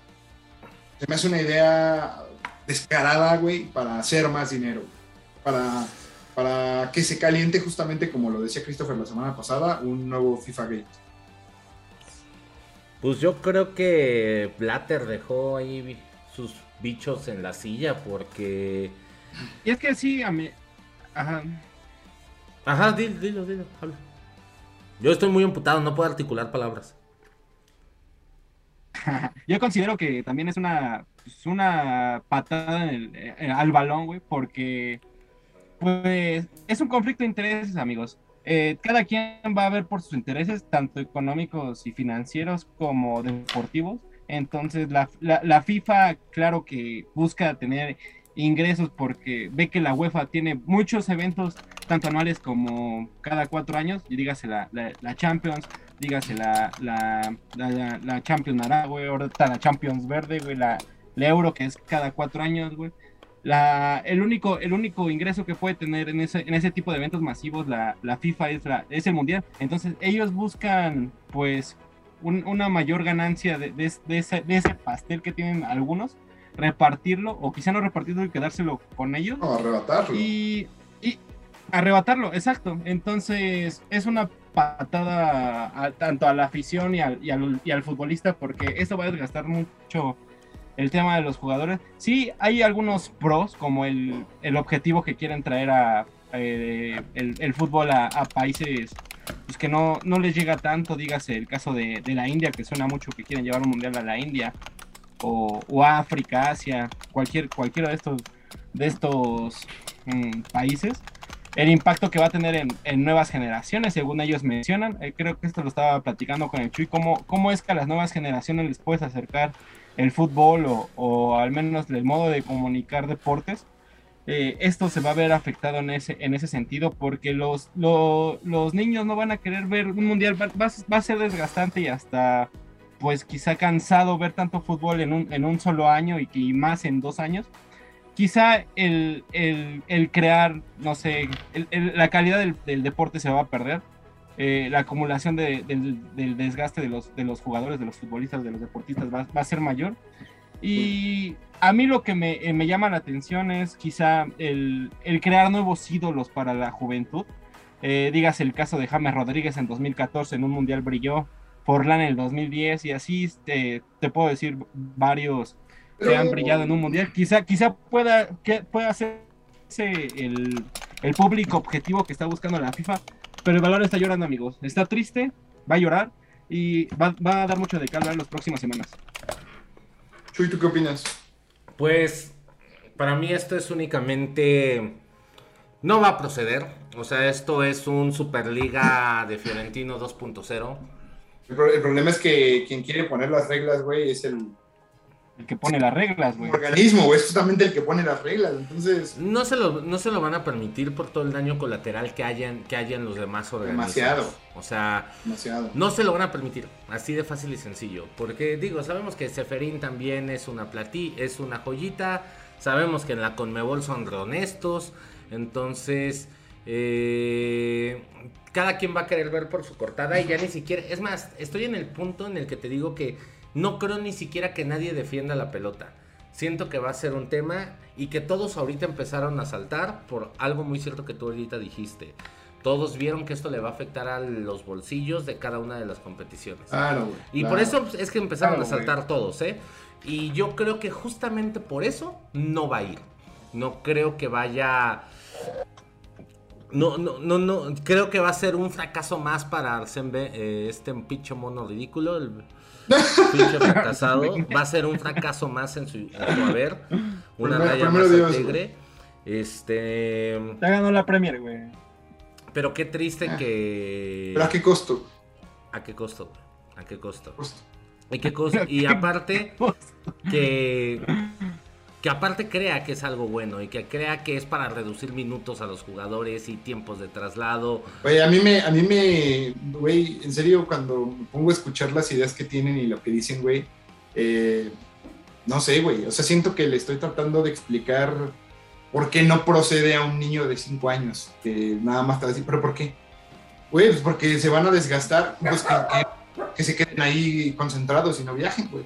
se me hace una idea descarada, güey, para hacer más dinero. Para, para que se caliente justamente, como lo decía Christopher la semana pasada, un nuevo FIFA Gate. Pues yo creo que Blatter dejó ahí sus bichos en la silla porque... Y es que sí, a mí... Ajá. Ajá, dilo, dilo, dilo, Yo estoy muy emputado, no puedo articular palabras. yo considero que también es una, pues, una patada eh, al balón, güey, porque pues es un conflicto de intereses, amigos. Eh, cada quien va a ver por sus intereses, tanto económicos y financieros como deportivos. Entonces, la, FIFA, claro que busca tener ingresos porque ve que la UEFA tiene muchos eventos, tanto anuales como cada cuatro años, y dígase la, Champions, dígase la, la, Champions naranja, güey, ahorita la Champions verde, güey, la, la Euro que es cada cuatro años, güey la, el, único, el único ingreso que puede tener en ese, en ese tipo de eventos masivos la, la FIFA es, la, es el mundial. Entonces ellos buscan pues una mayor ganancia de, de, ese, de, ese, pastel que tienen algunos, repartirlo o quizá no repartirlo y quedárselo con ellos. No, arrebatarlo. Y, y arrebatarlo, exacto. Entonces es una patada tanto a la afición y al, y al, y al futbolista porque eso va a desgastar mucho el tema de los jugadores. Sí, hay algunos pros, como el, objetivo que quieren traer a, eh, el, fútbol a, países pues, que no, no les llega tanto, dígase el caso de, la India, que suena mucho que quieren llevar un mundial a la India, o, África, Asia, cualquier, cualquiera de estos, de estos mm, países. El impacto que va a tener en, nuevas generaciones, según ellos mencionan. Eh, creo que esto lo estaba platicando con el Chuy, cómo, cómo es que a las nuevas generaciones les puedes acercar el fútbol o, al menos el modo de comunicar deportes. Eh, esto se va a ver afectado en ese, en ese sentido porque los, los niños no van a querer ver un mundial, va, va, a ser desgastante y hasta pues quizá cansado ver tanto fútbol en un, en un solo año y más en dos años quizá el, crear, no sé, la calidad del, deporte se va a perder. Eh, la acumulación del, desgaste de los, de los jugadores, de los futbolistas, de los deportistas va, a ser mayor. Y a mí lo que me, eh, llama la atención es quizá el, crear nuevos ídolos para la juventud. Eh, digas el caso de James Rodríguez en 2014 en un mundial brilló, Forlán en el 2010 y así te, te puedo decir varios que han brillado en un mundial. Quizá, quizá pueda, que pueda ser el, el público objetivo que está buscando la FIFA, pero el valor está llorando, amigos. Está triste, va a llorar y va, a dar mucho de calma en las próximas semanas. Chuy, ¿tú qué opinas? Pues para mí esto es únicamente... No va a proceder. O sea, esto es un Superliga de Fiorentino 2.0. El, problema es que quien quiere poner las reglas, güey, es el, el que pone las reglas, güey. organismo, güey, es justamente el que pone las reglas, entonces... No se, lo, no se lo van a permitir por todo el daño colateral que hayan, que hayan los demás organismos. Demasiado. O sea, Demasiado. no se lo van a permitir, así de fácil y sencillo. Porque, digo, sabemos que Seferín también es una platí, es una joyita, sabemos que en la Conmebol son honestos, entonces... Eh, cada quien va a querer ver por su cortada y ya ni siquiera... Es más, estoy en el punto en el que te digo que no creo ni siquiera que nadie defienda la pelota. Siento que va a ser un tema y que todos ahorita empezaron a saltar por algo muy cierto que tú ahorita dijiste. Todos vieron que esto le va a afectar a los bolsillos de cada una de las competiciones. Claro, Y por eso es que empezaron a saltar todos, ¿eh? Y yo creo que justamente por eso no va a ir. No creo que vaya. No, no, no, no. Creo que va a ser un fracaso más para Arsenbe, eh, este pinche mono ridículo. El, pinche fracasado. Va a ser un fracaso más en su, haber. Una raya más tigre. Este. Ya ganó la Premier, güey. Pero qué triste ah. que. ¿Pero a qué costo? ¿A qué costo? ¿A qué costo? ¿Y qué costo? Y aparte, que que aparte crea que es algo bueno y que crea que es para reducir minutos a los jugadores y tiempos de traslado. Oye, a mí me, a mí me, güey, en serio, cuando me pongo a escuchar las ideas que tienen y lo que dicen, güey, eh, no sé, güey, o sea, siento que le estoy tratando de explicar por qué no procede a un niño de 5 años, que nada más está así, pero ¿por qué? Güey, pues porque se van a desgastar, pues que se queden ahí concentrados y no viajen, güey.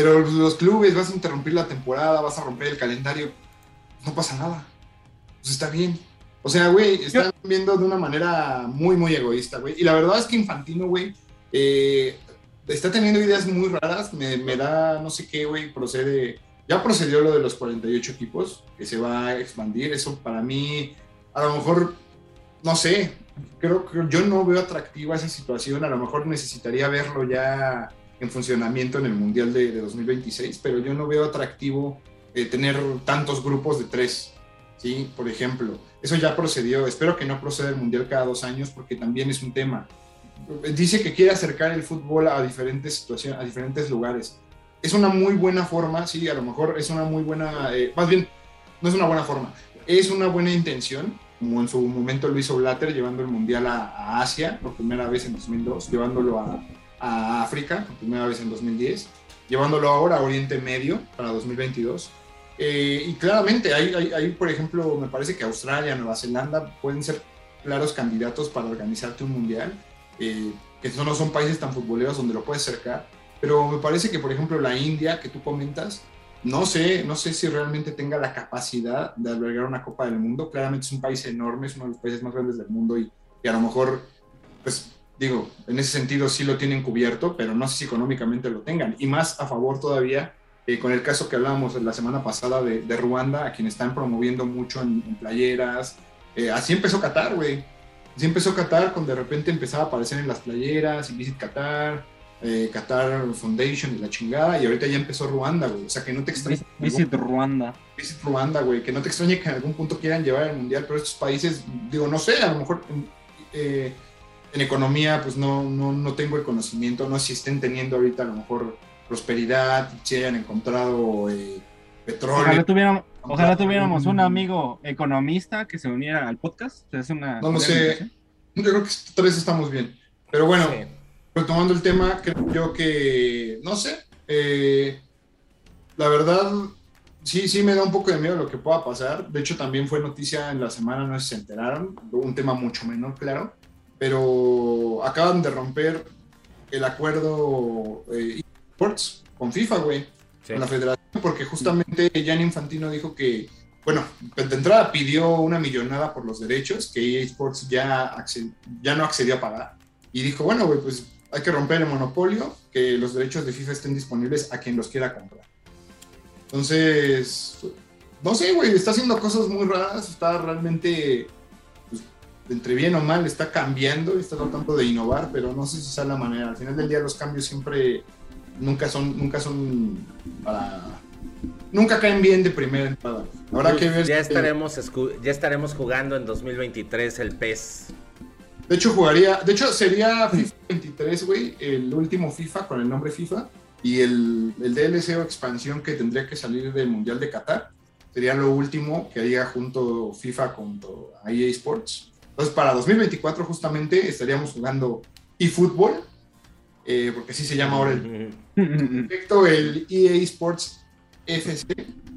Pero los clubes, vas a interrumpir la temporada, vas a romper el calendario, no pasa nada. Pues está bien. O sea, güey, están viendo de una manera muy, muy egoísta, güey. Y la verdad es que Infantino, güey, eh, está teniendo ideas muy raras. Me, me da, no sé qué, güey, procede. Ya procedió lo de los 48 equipos, que se va a expandir. Eso para mí, a lo mejor, no sé, creo que yo no veo atractiva esa situación. A lo mejor necesitaría verlo ya en funcionamiento en el Mundial de, 2026, pero yo no veo atractivo eh, tener tantos grupos de tres, ¿sí? Por ejemplo, eso ya procedió, espero que no proceda el Mundial cada dos años porque también es un tema. Dice que quiere acercar el fútbol a diferentes situaciones, a diferentes lugares. Es una muy buena forma, sí, a lo mejor es una muy buena, eh, más bien, no es una buena forma, es una buena intención, como en su momento lo hizo Blatter llevando el Mundial a, a Asia por primera vez en 2002, llevándolo a, a África, por primera vez en 2010, llevándolo ahora a Oriente Medio para 2022. Eh, y claramente, hay, hay, por ejemplo, me parece que Australia, Nueva Zelanda pueden ser claros candidatos para organizarte un mundial, eh, que no son países tan futboleros donde lo puedes cercar, pero me parece que, por ejemplo, la India, que tú comentas, no sé, no sé si realmente tenga la capacidad de albergar una Copa del Mundo. Claramente es un país enorme, es uno de los países más grandes del mundo y, y a lo mejor, pues digo, en ese sentido sí lo tienen cubierto, pero no sé si económicamente lo tengan. Y más a favor todavía eh, con el caso que hablábamos la semana pasada de, Ruanda, a quien están promoviendo mucho en, playeras. Eh, así empezó Qatar, güey. Así empezó Qatar, cuando de repente empezaba a aparecer en las playeras, Visit Qatar. eh, Qatar Foundation y la chingada, y ahorita ya empezó Ruanda, güey. O sea, que no te extrañe. Visit Ruanda. Visit Ruanda, güey. Que no te extrañe que en algún punto quieran llevar el mundial, pero estos países, digo, no sé, a lo mejor eh, en economía, pues no, no, no tengo el conocimiento, no sé si estén teniendo ahorita a lo mejor prosperidad, si hayan encontrado eh, petróleo. Ojalá tuviéramos, ojalá tuviéramos un amigo economista que se uniera al podcast. Es una no sé. Yo creo que tres estamos bien. Pero bueno, sí. retomando el tema, creo yo que, no sé, eh, la verdad, sí, sí me da un poco de miedo lo que pueda pasar. De hecho, también fue noticia en la semana, no sé si se enteraron, un tema mucho menor, claro, pero acaban de romper el acuerdo eh, Sports con FIFA, güey, sí. con la federación, porque justamente Gianni Infantino dijo que, bueno, de entrada pidió una millonada por los derechos que EA Sports ya, ya no accedió a pagar. Y dijo, bueno, güey, pues hay que romper el monopolio, que los derechos de FIFA estén disponibles a quien los quiera comprar. Entonces, no sé, güey, está haciendo cosas muy raras, está realmente, pues, entre bien o mal, está cambiando, está tratando de innovar, pero no sé si esa es la manera. Al final del día los cambios siempre, nunca son, nunca son para... Nunca caen bien de primera entrada. Habrá que ver. Ya estaremos, ya estaremos jugando en 2023 el PES. De hecho, jugaría. De hecho, sería FIFA 23, güey. El último FIFA con el nombre FIFA. Y el, el, DLC o expansión que tendría que salir del Mundial de Qatar. Sería lo último que haría junto FIFA junto a EA Sports. Entonces, para 2024, justamente, estaríamos jugando eFootball. Eh, porque así se llama ahora el. Perfecto, el EA Sports FC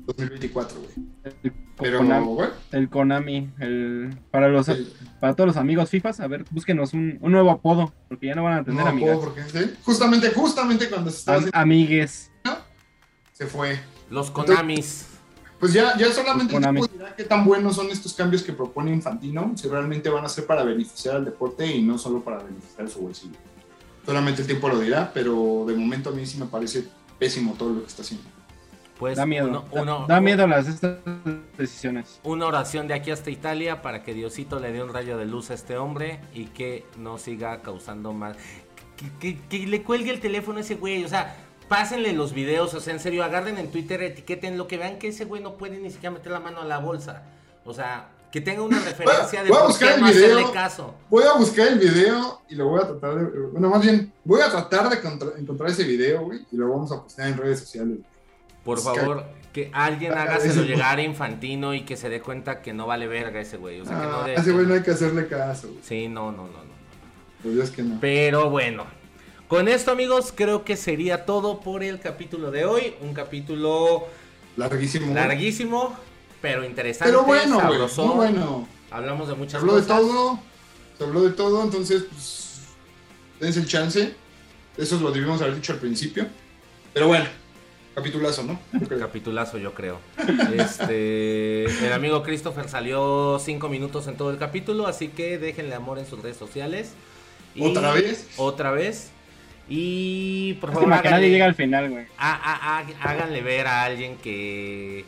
2024, güey. Pero, Konami, bueno. el Konami, el, para los el, para todos los amigos FIFAs, a ver, búsquenos un, un nuevo apodo, porque ya no van a tener ¿sí? Justamente, justamente cuando se estaba haciendo, amigues. Se fue. Los Konamis. Entonces, pues ya, ya solamente el tipo dirá qué tan buenos son estos cambios que propone Infantino, si realmente van a ser para beneficiar al deporte y no solo para beneficiar su bolsillo. Solamente el tiempo lo dirá, pero de momento a mí sí me parece pésimo todo lo que está haciendo. Pues da miedo, uno, uno, da, da, miedo las estas decisiones. Una oración de aquí hasta Italia para que Diosito le dé un rayo de luz a este hombre y que no siga causando más. Que, que, que le cuelgue el teléfono a ese güey, o sea, pásenle los videos, o sea, en serio, agarren en Twitter, etiqueten lo que vean que ese güey no puede ni siquiera meter la mano a la bolsa. O sea, que tenga una referencia voy, voy de por qué no video, hacerle caso. Voy a buscar el video y lo voy a tratar de. Bueno, más bien, voy a tratar de contra, encontrar ese video, güey, y lo vamos a postear en redes sociales. Por favor, que alguien hágaselo llegar a Infantino y que se dé cuenta que no vale verga ese güey. O sea, que no Ah, de, ese güey no hay que hacerle caso. Güey. Sí, no, no, no, no. Pues Dios que no. Pero bueno. Con esto, amigos, creo que sería todo por el capítulo de hoy. Un capítulo larguísimo. Larguísimo, pero interesante. Pero bueno, güey. sabrosón. Muy bueno. Hablamos de Se muchas habló de todo. Se habló de todo, entonces, pues. Dense el chance. Eso lo debimos haber dicho al principio. Pero bueno, capitulazo, ¿no? Yo. Capitulazo, yo creo. Este, el amigo Christopher salió cinco minutos en todo el capítulo, así que déjenle amor en sus redes sociales. Y- ¿Otra vez? Otra vez. Y por favor, que háganle- nadie llega al final, güey. há- há- há- háganle ver a alguien que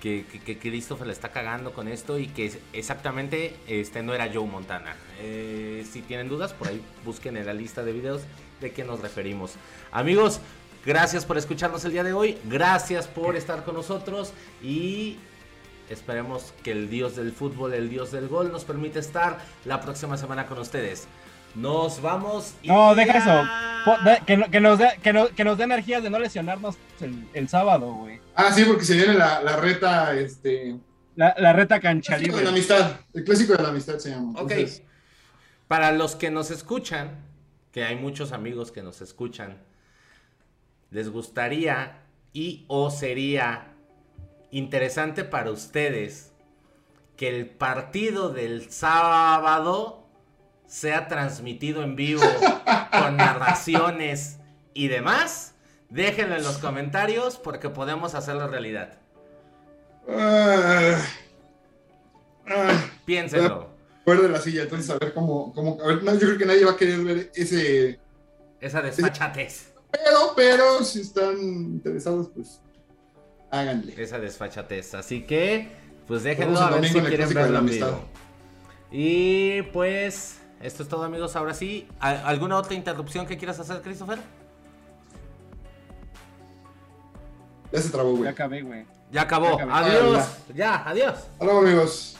que, que, que Christopher le está cagando con esto y que exactamente este no era Joe Montana. Eh, si tienen dudas, por ahí busquen en la lista de videos de qué nos referimos. Amigos, gracias por escucharnos el día de hoy, gracias por estar con nosotros y esperemos que el dios del fútbol, el dios del gol, nos permita estar la próxima semana con ustedes. Nos vamos. y No, deja ya- eso. Que, no- que nos dé que no- que nos dé energías de no lesionarnos el, el sábado, güey. Ah, sí, porque se viene la, la reta, este. La, la reta cancha Clásico de la libre. amistad. El clásico de la amistad se llama. Ok. Entonces, Para los que nos escuchan, que hay muchos amigos que nos escuchan, les gustaría y o sería interesante para ustedes que el partido del sábado sea transmitido en vivo con narraciones y demás. Déjenlo en los comentarios porque podemos hacerlo realidad. ah, ah, Piénsenlo. fuera de la silla, entonces a ver cómo. cómo a ver, no, yo creo que nadie va a querer ver ese. Esa desfachatez. Pero, pero, si están interesados, pues. Háganle. esa desfachatez. Así que, pues déjenlo a ver si quieren verlo en vivo. Y pues, Esto es todo, amigos. Ahora sí, ¿a- ¿alguna otra interrupción que quieras hacer, Christopher? Ya se trabó, Ya güey. acabé, güey. Ya acabó. Ya acabé. Adiós. Ya, adiós. Hasta luego, amigos.